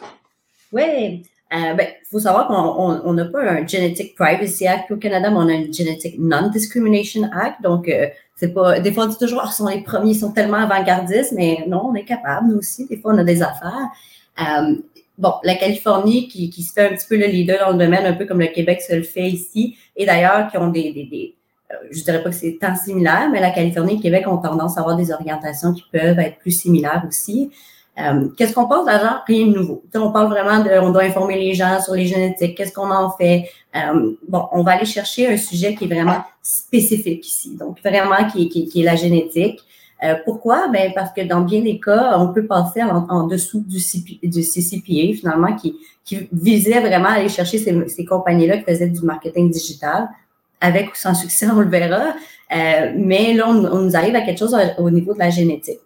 Oui. Euh, ben, faut savoir qu'on on- on n'a pas un Genetic Privacy Act au Canada, mais on a un Genetic Non-Discrimination Act. Donc, euh, c'est pas. Des fois, on dit toujours, ils sont les premiers, ils sont tellement avant-gardistes, mais non, on est capable, nous aussi. Des fois, on a des affaires. Euh, bon, la Californie, qui, qui se fait un petit peu le leader dans le domaine, un peu comme le Québec se le fait ici, et d'ailleurs, qui ont des. Je dirais pas que c'est tant similaire, mais la Californie et le Québec ont tendance à avoir des orientations qui peuvent être plus similaires aussi. Euh, qu'est-ce qu'on pense d'argent? Rien de nouveau? Tu sais, on parle vraiment de, on doit informer les gens sur les génétiques, qu'est-ce qu'on en fait? Euh, bon, on va aller chercher un sujet qui est vraiment spécifique ici, donc vraiment qui, est- qui, qui est la génétique. Euh, pourquoi? Ben parce que dans bien des cas, on peut passer en, en dessous du, CP, du CCPA finalement, qui, qui visait vraiment à aller chercher ces, ces compagnies-là qui faisaient du marketing digital, avec ou sans succès, on le verra. Euh, mais là, on, on nous arrive à quelque chose au, au niveau de la génétique.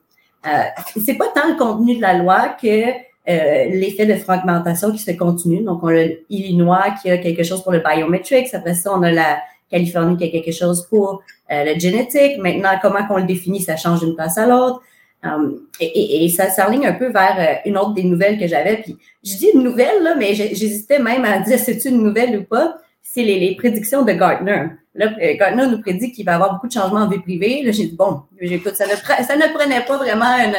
Euh, c'est pas tant le contenu de la loi que euh, l'effet de fragmentation qui se continue. Donc, on a l'Illinois qui a quelque chose pour le biometrics. Après ça, on a la Californie qui a quelque chose pour euh, le génétique. Maintenant, comment qu'on le définit, ça change d'une place à l'autre. Um, et, et, et, ça s'enligne un peu vers euh, une autre des nouvelles que j'avais. Puis, je dis une nouvelle, là, mais j'hésitais même à dire c'est une nouvelle ou pas? C'est les, les, prédictions de Gartner. Là, Gartner nous prédit qu'il va y avoir beaucoup de changements en vie privée. Là, j'ai dit, bon, j'écoute, ça ne, prenait pas vraiment une,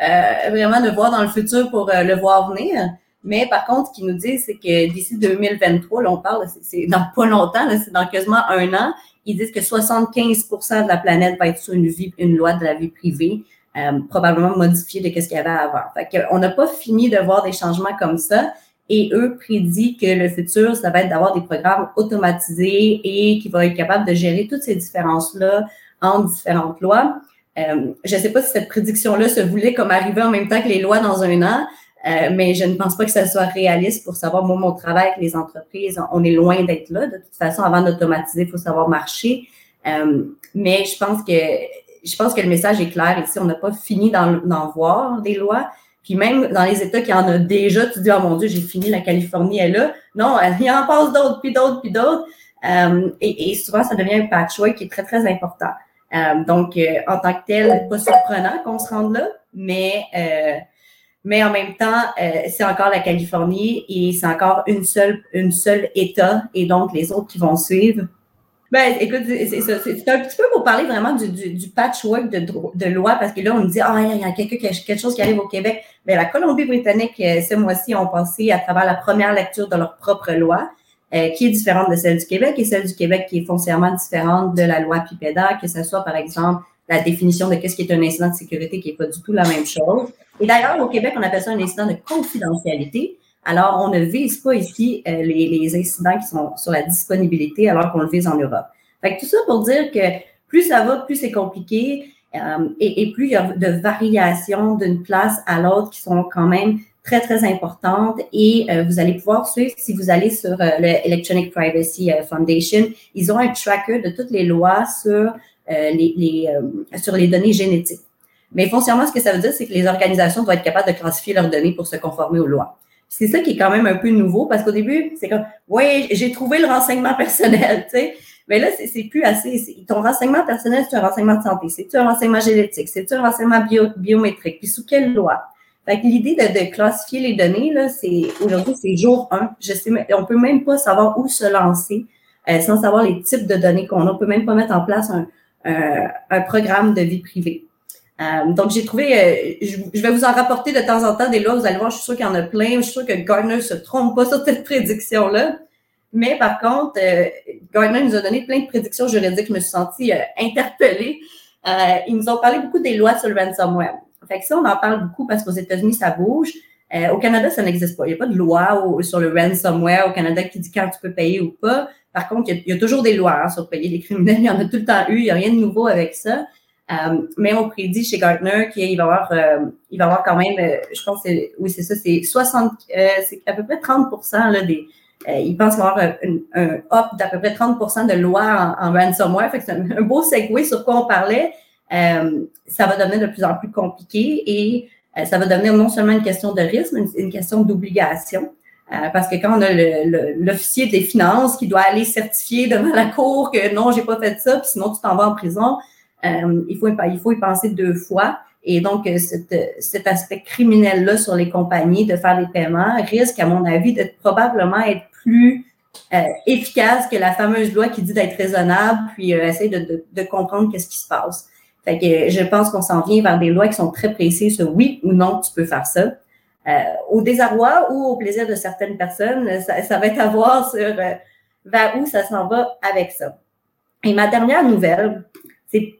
euh, vraiment de voir dans le futur pour euh, le voir venir. Mais par contre, ce qu'ils nous disent, c'est que d'ici 2023, là, on parle, c'est dans pas longtemps, c'est dans quasiment un an, ils disent que 75% de la planète va être sous une, vie, une loi de la vie privée, euh, probablement modifiée de ce qu'il y avait avant. Fait on n'a pas fini de voir des changements comme ça. Et eux prédisent que le futur, ça va être d'avoir des programmes automatisés et qui vont être capables de gérer toutes ces différences-là entre différentes lois. Euh, je ne sais pas si cette prédiction-là se voulait comme arriver en même temps que les lois dans un an, euh, mais je ne pense pas que ça soit réaliste pour savoir, moi, mon travail avec les entreprises, on est loin d'être là. De toute façon, avant d'automatiser, il faut savoir marcher. Euh, mais je pense que je pense que le message est clair ici. On n'a pas fini d'en voir des lois. Puis même dans les États qui en ont déjà, tu dis, oh mon Dieu, j'ai fini, la Californie est là. Non, il y en passe d'autres, puis d'autres, puis d'autres. Euh, et, et, souvent, ça devient un patchwork qui est très, très important. Euh, donc, euh, en tant que tel, pas surprenant qu'on se rende là, mais, euh, mais en même temps, c'est encore la Californie et c'est encore une seule, une seule État et donc les autres qui vont suivre. Ben, écoute, c'est un petit peu pour parler vraiment du, du, du patchwork de, de loi, parce que là, on me dit, ah, il y a quelque, chose qui arrive au Québec. Mais ben, la Colombie-Britannique, ce mois-ci, ont passé à travers la première lecture de leur propre loi. Euh, qui est différente de celle du Québec et celle du Québec qui est foncièrement différente de la loi PIPEDA, que ce soit par exemple la définition de qu'est-ce qui est un incident de sécurité qui n'est pas du tout la même chose. Et d'ailleurs, au Québec, on appelle ça un incident de confidentialité. Alors, on ne vise pas ici euh, les, les, incidents qui sont sur la disponibilité alors qu'on le vise en Europe. Fait que tout ça pour dire que plus ça va, plus c'est compliqué euh, et, et, plus il y a de variations d'une place à l'autre qui sont quand même très, très importante et euh, vous allez pouvoir suivre si vous allez sur euh, le Electronic Privacy euh, Foundation. Ils ont un tracker de toutes les lois sur, les, les sur les données génétiques. Mais foncièrement, ce que ça veut dire, c'est que les organisations doivent être capables de classifier leurs données pour se conformer aux lois. C'est ça qui est quand même un peu nouveau parce qu'au début, c'est comme, oui, j'ai trouvé le renseignement personnel, tu sais. Mais là, c'est plus assez. Ton renseignement personnel, c'est un renseignement de santé, c'est un renseignement génétique, c'est un renseignement biométrique, puis sous quelle loi? Fait que l'idée de, classifier les données, là, c'est aujourd'hui, c'est jour 1. Je sais, on peut même pas savoir où se lancer euh, sans savoir les types de données qu'on a. On peut même pas mettre en place un, un programme de vie privée. Euh, donc, j'ai trouvé, euh, je, vais vous en rapporter de temps en temps des lois. Vous allez voir, je suis sûre qu'il y en a plein. Je suis sûre que Gardner se trompe pas sur cette prédiction-là. Mais par contre, Gardner nous a donné plein de prédictions juridiques. Je me suis sentie interpellée. ils nous ont parlé beaucoup des lois sur le ransomware. Fait que ça, on en parle beaucoup parce qu'aux États-Unis, ça bouge. Euh, au Canada, ça n'existe pas. Il n'y a pas de loi sur le ransomware au Canada qui dit quand tu peux payer ou pas. Par contre, il y a, toujours des lois hein, sur payer les criminels. Il y en a tout le temps eu. Il n'y a rien de nouveau avec ça. Euh, mais on prédit chez Gartner qu'il va y avoir, euh, il va avoir quand même, je pense, que oui, c'est ça, c'est 60, c'est à peu près 30 là, des, il pense qu'il va y avoir un, un d'à peu près 30% de lois en, ransomware. Fait que c'est un, beau segue sur quoi on parlait. Euh, ça va devenir de plus en plus compliqué et euh, ça va devenir non seulement une question de risque, mais une, question d'obligation. Euh, parce que quand on a l'officier des finances qui doit aller certifier devant la cour que non, j'ai pas fait ça, puis sinon tu t'en vas en prison, il, faut, il faut y penser deux fois. Et donc, cet aspect criminel-là sur les compagnies de faire des paiements risque, à mon avis, de probablement être plus efficace que la fameuse loi qui dit d'être raisonnable, puis essayer de, de, de comprendre qu'est-ce qui se passe. Fait que je pense qu'on s'en vient vers des lois qui sont très précises sur oui ou non, tu peux faire ça. Euh, au désarroi ou au plaisir de certaines personnes, ça, va être à voir sur euh, vers où ça s'en va avec ça. Et ma dernière nouvelle, c'est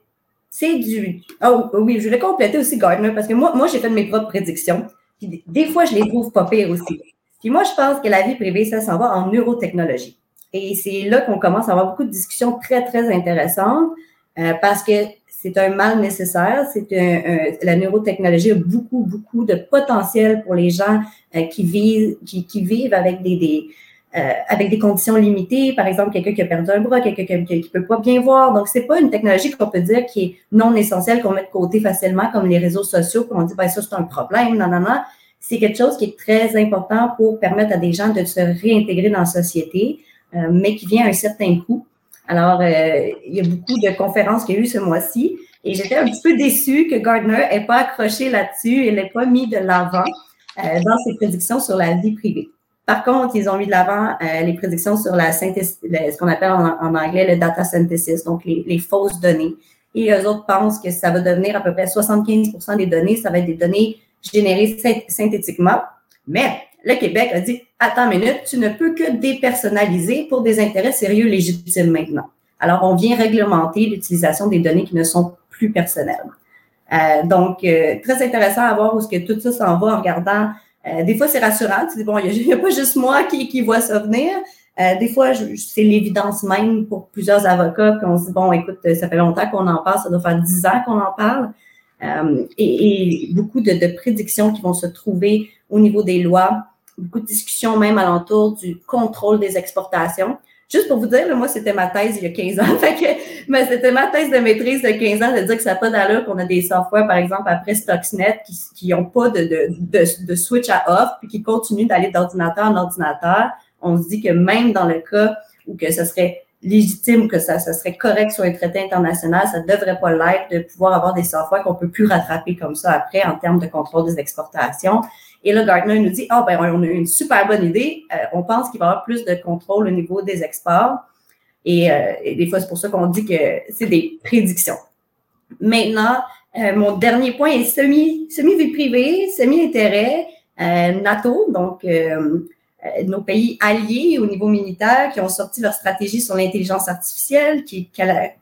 c'est du. Oh oui, je voulais compléter aussi Gardner parce que moi, moi j'ai fait mes propres prédictions. Puis des fois, je les trouve pas pires aussi. Puis moi, je pense que la vie privée, ça s'en va en neurotechnologie. Et c'est là qu'on commence à avoir beaucoup de discussions très, très intéressantes euh, parce que c'est un mal nécessaire. C'est un, la neurotechnologie a beaucoup, beaucoup de potentiel pour les gens euh, qui vivent, qui, qui, vivent avec des, des euh, avec des conditions limitées, par exemple quelqu'un qui a perdu un bras, quelqu'un qui, qui peut pas bien voir. Donc c'est pas une technologie qu'on peut dire qui est non essentielle, qu'on met de côté facilement, comme les réseaux sociaux, qu'on dit ben ça c'est un problème, non non non. C'est quelque chose qui est très important pour permettre à des gens de se réintégrer dans la société, euh, mais qui vient à un certain coût. Alors, euh, il y a beaucoup de conférences qu'il y a eu ce mois-ci et j'étais un petit peu déçue que Gardner n'ait pas accroché là-dessus et l'ait pas mis de l'avant euh, dans ses prédictions sur la vie privée. Par contre, ils ont mis de l'avant euh, les prédictions sur la synthèse, ce qu'on appelle en, anglais le data synthesis, donc les, les, fausses données. Et eux autres pensent que ça va devenir à peu près 75% des données, ça va être des données générées synthétiquement. Mais le Québec a dit Attends une minute, tu ne peux que dépersonnaliser pour des intérêts sérieux légitimes maintenant. Alors, on vient réglementer l'utilisation des données qui ne sont plus personnelles. Euh, donc, euh, très intéressant à voir où ce que tout ça s'en va en regardant. Euh, des fois, c'est rassurant. Tu dis, bon, il n'y a, pas juste moi qui, qui vois ça venir. des fois, c'est l'évidence même pour plusieurs avocats. Puis on se dit, bon, écoute, ça fait longtemps qu'on en parle, ça doit faire dix ans qu'on en parle. Et, et, beaucoup de, de prédictions qui vont se trouver au niveau des lois, beaucoup de discussions même alentour du contrôle des exportations. Juste pour vous dire, moi, c'était ma thèse il y a 15 ans. Fait que, mais c'était ma thèse de maîtrise de 15 ans de dire que ça n'a pas d'allure qu'on a des softwares, par exemple, après Stuxnet, qui n'ont pas de, de, de, de, switch à off, puis qui continuent d'aller d'ordinateur en ordinateur. On se dit que même dans le cas où que ce serait légitime, que ça, ça serait correct sur un traité international, ça ne devrait pas l'être de pouvoir avoir des softwares qu'on peut plus rattraper comme ça après en termes de contrôle des exportations. Et là, Gartner nous dit, ah, ben, on a une super bonne idée. Euh, on pense qu'il va y avoir plus de contrôle au niveau des exports. Et, euh, des fois, c'est pour ça qu'on dit que c'est des prédictions. Maintenant, euh, mon dernier point est semi, semi-vie privée, semi-intérêt, NATO, donc nos pays alliés au niveau militaire qui ont sorti leur stratégie sur l'intelligence artificielle qui,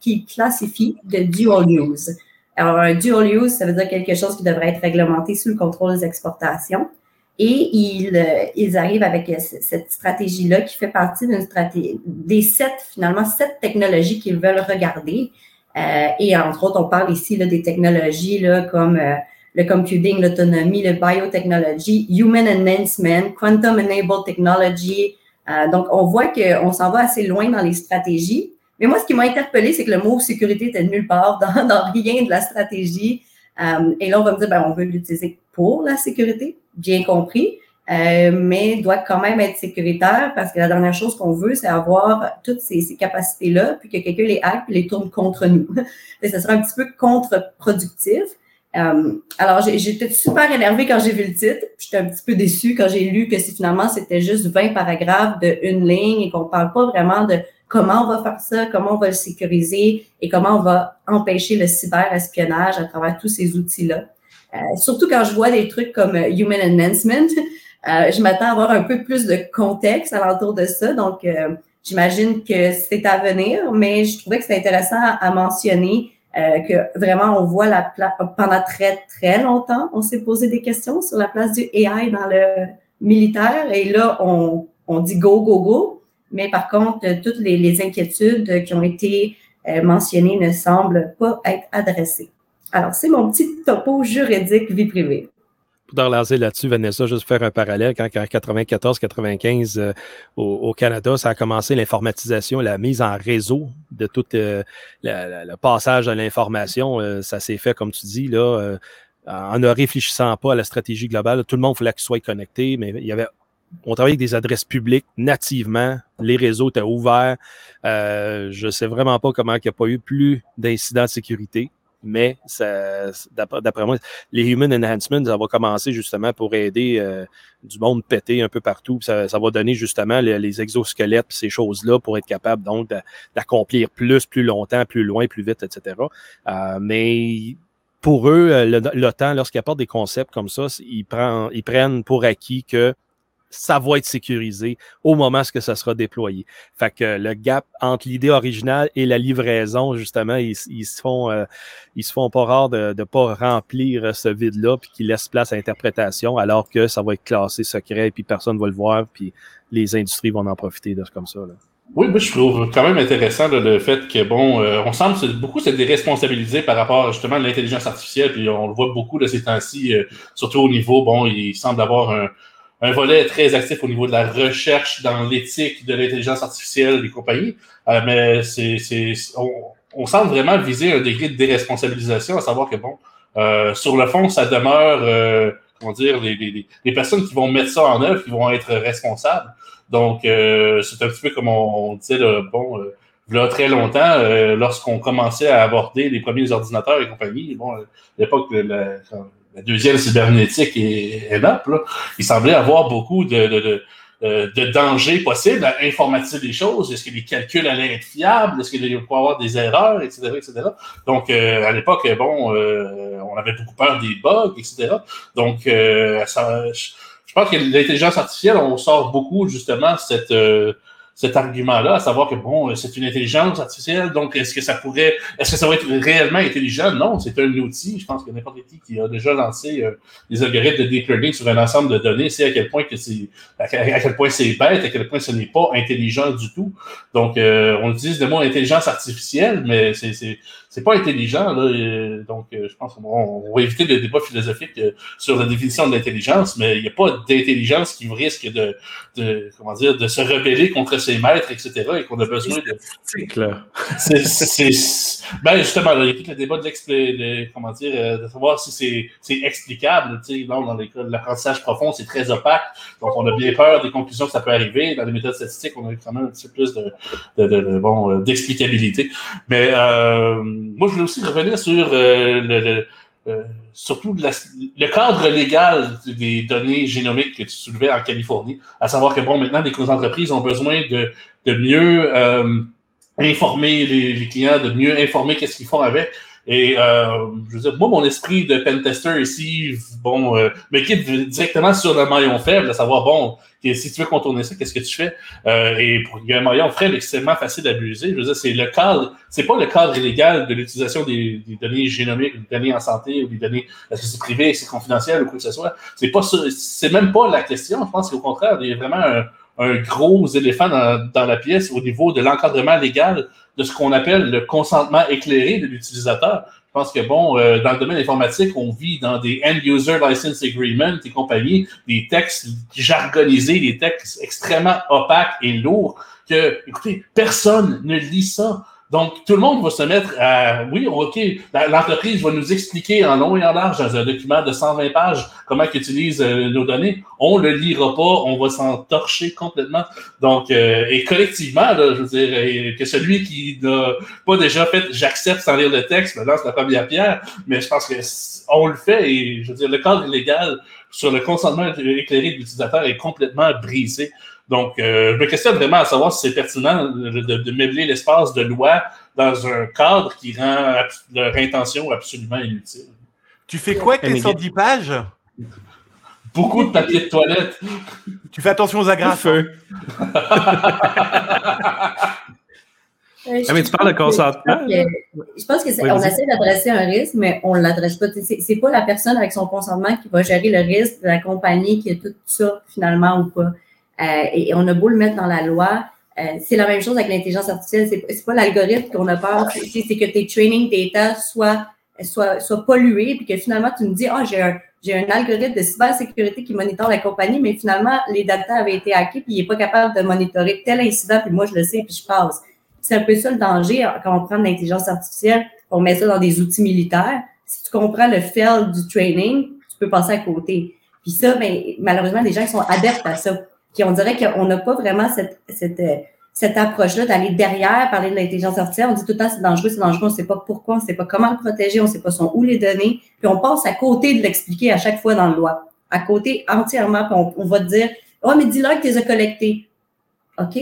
qui classifie de dual use. Alors, un dual use, ça veut dire quelque chose qui devrait être réglementé sous le contrôle des exportations. Et ils, euh, ils arrivent avec euh, cette stratégie-là qui fait partie d'une stratégie, des sept, finalement, sept technologies qu'ils veulent regarder. Euh, et entre autres, on parle ici là, des technologies là, comme euh, le computing, l'autonomie, le biotechnology, human enhancement, quantum enabled technology. donc, on voit qu'on s'en va assez loin dans les stratégies. Mais moi, ce qui m'a interpellé, c'est que le mot sécurité était nulle part dans, dans rien de la stratégie. Euh, et là, on va me dire, ben, on veut l'utiliser pour la sécurité, bien compris, euh, mais doit quand même être sécuritaire parce que la dernière chose qu'on veut, c'est avoir toutes ces, ces capacités-là, puis que quelqu'un les hack et les tourne contre nous. et ça sera un petit peu contre-productif. Euh, alors, j'étais super énervée quand j'ai vu le titre. J'étais un petit peu déçue quand j'ai lu que finalement, c'était juste 20 paragraphes de une ligne et qu'on parle pas vraiment de comment on va faire ça, comment on va le sécuriser et comment on va empêcher le cyberespionnage à travers tous ces outils-là. Euh, surtout quand je vois des trucs comme euh, Human Enhancement, euh, je m'attends à avoir un peu plus de contexte alentour de ça. Donc, euh, j'imagine que c'est à venir, mais je trouvais que c'était intéressant à, mentionner euh, que vraiment, on voit la pendant très, très longtemps, on s'est posé des questions sur la place du AI dans le militaire et là, on, on dit go, go, go. Mais par contre, euh, toutes les, inquiétudes qui ont été euh, mentionnées ne semblent pas être adressées. Alors, c'est mon petit topo juridique vie privée. Pour relancer là-dessus, Vanessa, juste faire un parallèle, quand en 94-95 euh, au, Canada, ça a commencé l'informatisation, la mise en réseau de tout le passage de l'information. ça s'est fait, comme tu dis, là, en ne réfléchissant pas à la stratégie globale. Tout le monde voulait qu'il soit connecté, mais il y avait on travaille avec des adresses publiques nativement. Les réseaux étaient ouverts. Euh, je ne sais vraiment pas comment il n'y a pas eu plus d'incidents de sécurité. Mais d'après moi, les Human Enhancements, ça va commencer justement pour aider euh, du monde pété un peu partout. Ça, va donner justement les, exosquelettes ces choses-là pour être capable donc d'accomplir plus, plus longtemps, plus loin, plus vite, etc. Euh, mais pour eux, l'OTAN, lorsqu'ils apportent des concepts comme ça, ils, ils prennent pour acquis que ça va être sécurisé au moment où ça sera déployé. Fait que le gap entre l'idée originale et la livraison, justement, ils, se font euh, ils se font pas rare de ne pas remplir ce vide-là, puis qu'ils laissent place à l'interprétation, alors que ça va être classé secret, puis personne ne va le voir, puis les industries vont en profiter de comme ça. Là. Oui, moi, je trouve quand même intéressant le fait que, bon, euh, on semble beaucoup se déresponsabiliser par rapport justement à l'intelligence artificielle, puis on le voit beaucoup de ces temps-ci, euh, surtout au niveau, bon, il semble avoir un, un volet très actif au niveau de la recherche dans l'éthique de l'intelligence artificielle des compagnies, euh, mais c'est, c'est, on, on, semble vraiment viser un degré de déresponsabilisation, à savoir que, bon, euh, sur le fond, ça demeure, euh, comment dire, les, les, les, personnes qui vont mettre ça en œuvre, qui vont être responsables. Donc, euh, c'est un petit peu comme on, disait, là, bon, euh, a très longtemps, lorsqu'on commençait à aborder les premiers ordinateurs et compagnie, bon, l'époque, la, la deuxième cybernétique est, est là. Il semblait avoir beaucoup de, de, de, de, dangers possibles à informatiser les choses. Est-ce que les calculs allaient être fiables? Est-ce qu'il y avoir des erreurs, etc., etc. Donc, euh, à l'époque, bon, euh, on avait beaucoup peur des bugs, etc. Donc, euh, ça, je pense que l'intelligence artificielle, on sort beaucoup justement cette, euh, cet argument-là, à savoir que bon, c'est une intelligence artificielle, donc est-ce que ça pourrait, est-ce que ça va être réellement intelligent? Non, c'est un outil. Je pense que n'importe qui qui a déjà lancé euh, des algorithmes de deep learning sur un ensemble de données sait à quel point que c'est, à, quel point c'est bête, à quel point ce n'est pas intelligent du tout. Donc, euh, on utilise le mot intelligence artificielle, mais c'est, c'est, c'est pas intelligent. Là, donc, euh, je pense qu'on va éviter le débat philosophique sur la définition de l'intelligence, mais il n'y a pas d'intelligence qui risque de, de, comment dire, de se rebeller contre ses maîtres, etc., et qu'on a besoin de. C'est clair. C'est, ben justement, là, il y a tout le débat de, de comment dire, euh, de savoir si c'est, c'est explicable. Tu sais, dans l'école, l'apprentissage profond, c'est très opaque. Donc, on a bien peur des conclusions que ça peut arriver. Dans les méthodes statistiques, on a quand même un petit peu plus de, de, de, bon, euh, d'explicabilité. Mais euh, moi, je voulais aussi revenir sur euh, le, le euh, surtout le cadre légal des données génomiques que tu soulevais en Californie, à savoir que, bon, maintenant, les entreprises ont besoin de, de mieux euh, informer les, les, clients, de mieux informer qu'est-ce qu'ils font avec. Et euh, je veux dire, moi, mon esprit de pentester ici, bon, euh, me directement sur le maillon faible, à savoir, bon, si tu veux contourner ça, qu'est-ce que tu fais? Euh, et il y a un maillon faible extrêmement facile d'abuser. Je veux dire, c'est le cadre, c'est pas le cadre illégal de l'utilisation des, données génomiques, des données en santé ou des données, est-ce que c'est privé, c'est confidentiel ou quoi que ce soit. C'est pas c'est même pas la question. Je pense qu'au contraire, il y a vraiment un, un gros éléphant dans, dans la pièce au niveau de l'encadrement légal de ce qu'on appelle le consentement éclairé de l'utilisateur. Je pense que, bon, euh, dans le domaine informatique, on vit dans des End-User License Agreements et compagnie, des textes jargonisés, des textes extrêmement opaques et lourds que, écoutez, personne ne lit ça. Donc, tout le monde va se mettre à, oui, OK, l'entreprise va nous expliquer en long et en large dans un document de 120 pages comment ils utilisent euh, nos données. On le lira pas, on va s'en torcher complètement. Donc, euh, et collectivement, là, je veux dire, que celui qui n'a pas déjà fait j'accepte sans lire le texte, me lance la première pierre, mais je pense que on le fait et je veux dire, le cadre légal sur le consentement éclairé de l'utilisateur est complètement brisé. Donc, euh, je me questionne vraiment à savoir si c'est pertinent de, de, meubler l'espace de loi dans un cadre qui rend leur intention absolument inutile. Tu fais quoi avec tes 110 pages Beaucoup de papier de toilette. Tu fais attention aux agrafes. Hein? Euh, ah, mais tu parles de consentement. Je pense que on essaie d'adresser un risque, mais on ne l'adresse pas. C'est pas la personne avec son consentement qui va gérer le risque de la compagnie qui a tout ça finalement ou pas. Euh, et, on a beau le mettre dans la loi, euh, c'est la même chose avec l'intelligence artificielle. C'est pas l'algorithme qu'on a peur, c'est que tes training data soient, soient, soient pollués, puis que finalement tu me dis, oh, j'ai un, j'ai un algorithme de cybersécurité qui monitore la compagnie, mais finalement, les data avaient été hackés, puis il n'est pas capable de monitorer tel incident, puis moi, je le sais, puis je passe. C'est un peu ça le danger quand on prend de l'intelligence artificielle, on met ça dans des outils militaires. Si tu comprends le fail du training, tu peux passer à côté. Puis ça, ben, malheureusement, les gens sont adeptes à ça on dirait qu'on n'a pas vraiment cette, cette, euh, cette approche-là d'aller derrière, parler de l'intelligence artificielle. On dit tout le temps c'est dangereux, c'est dangereux, on ne sait pas pourquoi, on ne sait pas comment le protéger, on ne sait pas son où les données, puis on passe à côté de l'expliquer à chaque fois dans le loi. À côté entièrement, puis on, va te dire Oh, mais dis-leur que tu les as collectés. OK?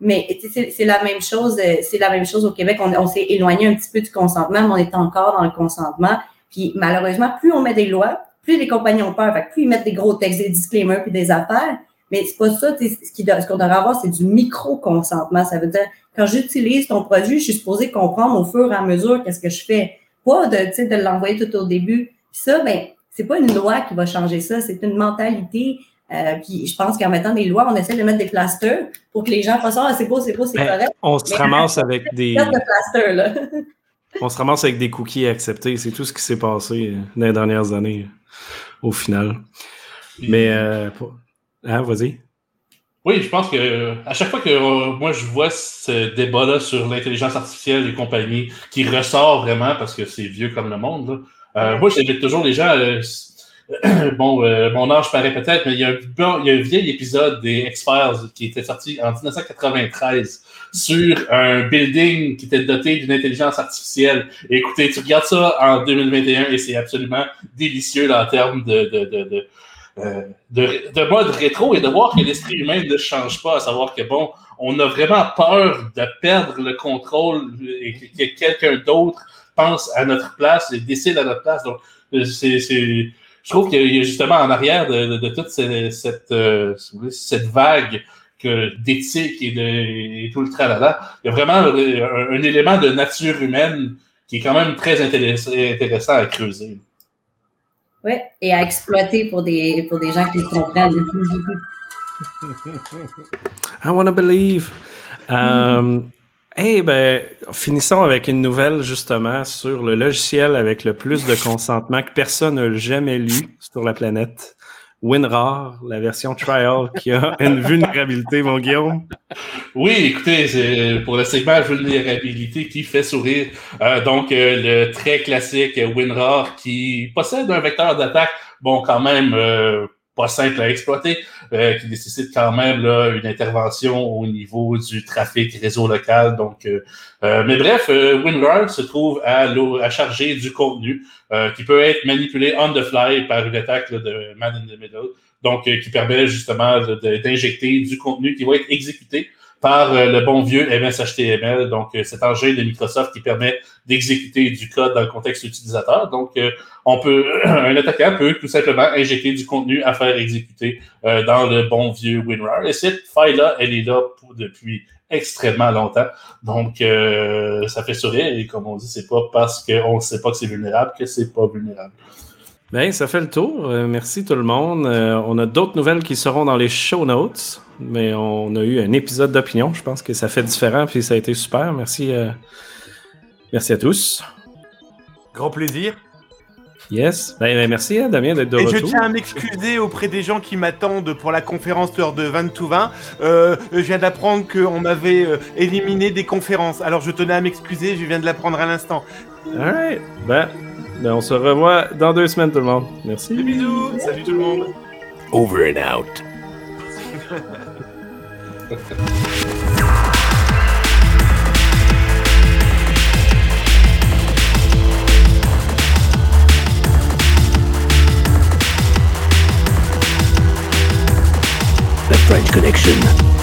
Mais c'est la même chose, euh, c'est la même chose au Québec. On, on s'est éloigné un petit peu du consentement, mais on est encore dans le consentement. Puis malheureusement, plus on met des lois, plus les compagnies ont peur. plus ils mettent des gros textes, des disclaimers puis des affaires, mais c'est pas ça. Ce qu'on devrait avoir, c'est du micro-consentement. Ça veut dire, quand j'utilise ton produit, je suis supposé comprendre au fur et à mesure qu'est-ce que je fais. Pas de, de l'envoyer tout au début. Puis ça, ben, c'est pas une loi qui va changer ça, c'est une mentalité. Euh, puis je pense qu'en mettant des lois, on essaie de mettre des plasters pour que les gens fassent Ah, c'est beau, c'est beau, c'est ben, correct. On se ramasse avec des. on se ramasse avec des cookies acceptés. C'est tout ce qui s'est passé dans les dernières années, au final. Mais euh, ah, vas-y. Oui, je pense que à chaque fois que euh, moi je vois ce débat-là sur l'intelligence artificielle et compagnie qui ressort vraiment parce que c'est vieux comme le monde, euh, moi j'invite toujours les gens. Euh, bon, mon âge paraît peut-être, mais il y, a un, il y a un vieil épisode des X-Files qui était sorti en 1993 sur un building qui était doté d'une intelligence artificielle. écoutez, tu regardes ça en 2021 et c'est absolument délicieux là, en termes de, de, de euh, de, de, mode rétro et de voir que l'esprit humain ne change pas, à savoir que, bon, on a vraiment peur de perdre le contrôle et que quelqu'un d'autre pense à notre place et décide à notre place. Donc, euh, c'est je trouve qu'il y a justement en arrière de, de, toute cette, euh, cette vague d'éthique et de tout le tralala, il y a vraiment un, élément de nature humaine qui est quand même très intéressant à creuser. Oui, et à exploiter pour des, pour des gens qui le comprennent. I want to believe. Um, eh ben, finissons avec une nouvelle justement sur le logiciel avec le plus de consentement que personne n'a jamais lu sur la planète. WinRAR, la version trial qui a une vulnérabilité, mon Guillaume? Oui, écoutez, c'est pour le segment vulnérabilité qui fait sourire. Euh, donc, euh, le très classique WinRAR qui possède un vecteur d'attaque, bon, quand même euh, pas simple à exploiter, euh, qui nécessite quand même là, une intervention au niveau du trafic réseau local. Donc, euh, euh, mais bref, WinRAR se trouve à, à charger du contenu qui peut être manipulé on the fly par une attaque de man in the middle, donc qui permet justement d'injecter du contenu qui va être exécuté par le bon vieux MSHTML, donc cet engin de Microsoft qui permet d'exécuter du code dans le contexte utilisateur. Donc, on peut, un attaquant peut tout simplement injecter du contenu à faire exécuter euh, dans le bon vieux WinRAR. Et cette faille-là, elle est là pour, depuis extrêmement longtemps. Donc, euh, ça fait sourire. Et comme on dit, c'est pas parce qu'on ne sait pas que c'est vulnérable que c'est pas vulnérable. Bien, ça fait le tour. Euh, merci tout le monde. on a d'autres nouvelles qui seront dans les show notes, mais on a eu un épisode d'opinion. Je pense que ça fait différent, puis ça a été super. Merci, merci à tous. Grand plaisir. Yes. Ben, ben, merci, hein, Damien, d'être de Et retour. je tiens à m'excuser auprès des gens qui m'attendent pour la conférence lors de 20 to 20. Euh, je viens d'apprendre qu'on m'avait euh, éliminé des conférences. Alors je tenais à m'excuser, je viens de l'apprendre à l'instant. Alright. Ben, ben, on se revoit dans deux semaines, tout le monde. Merci. Des bisous. Salut tout le monde. Over and out. French Connection.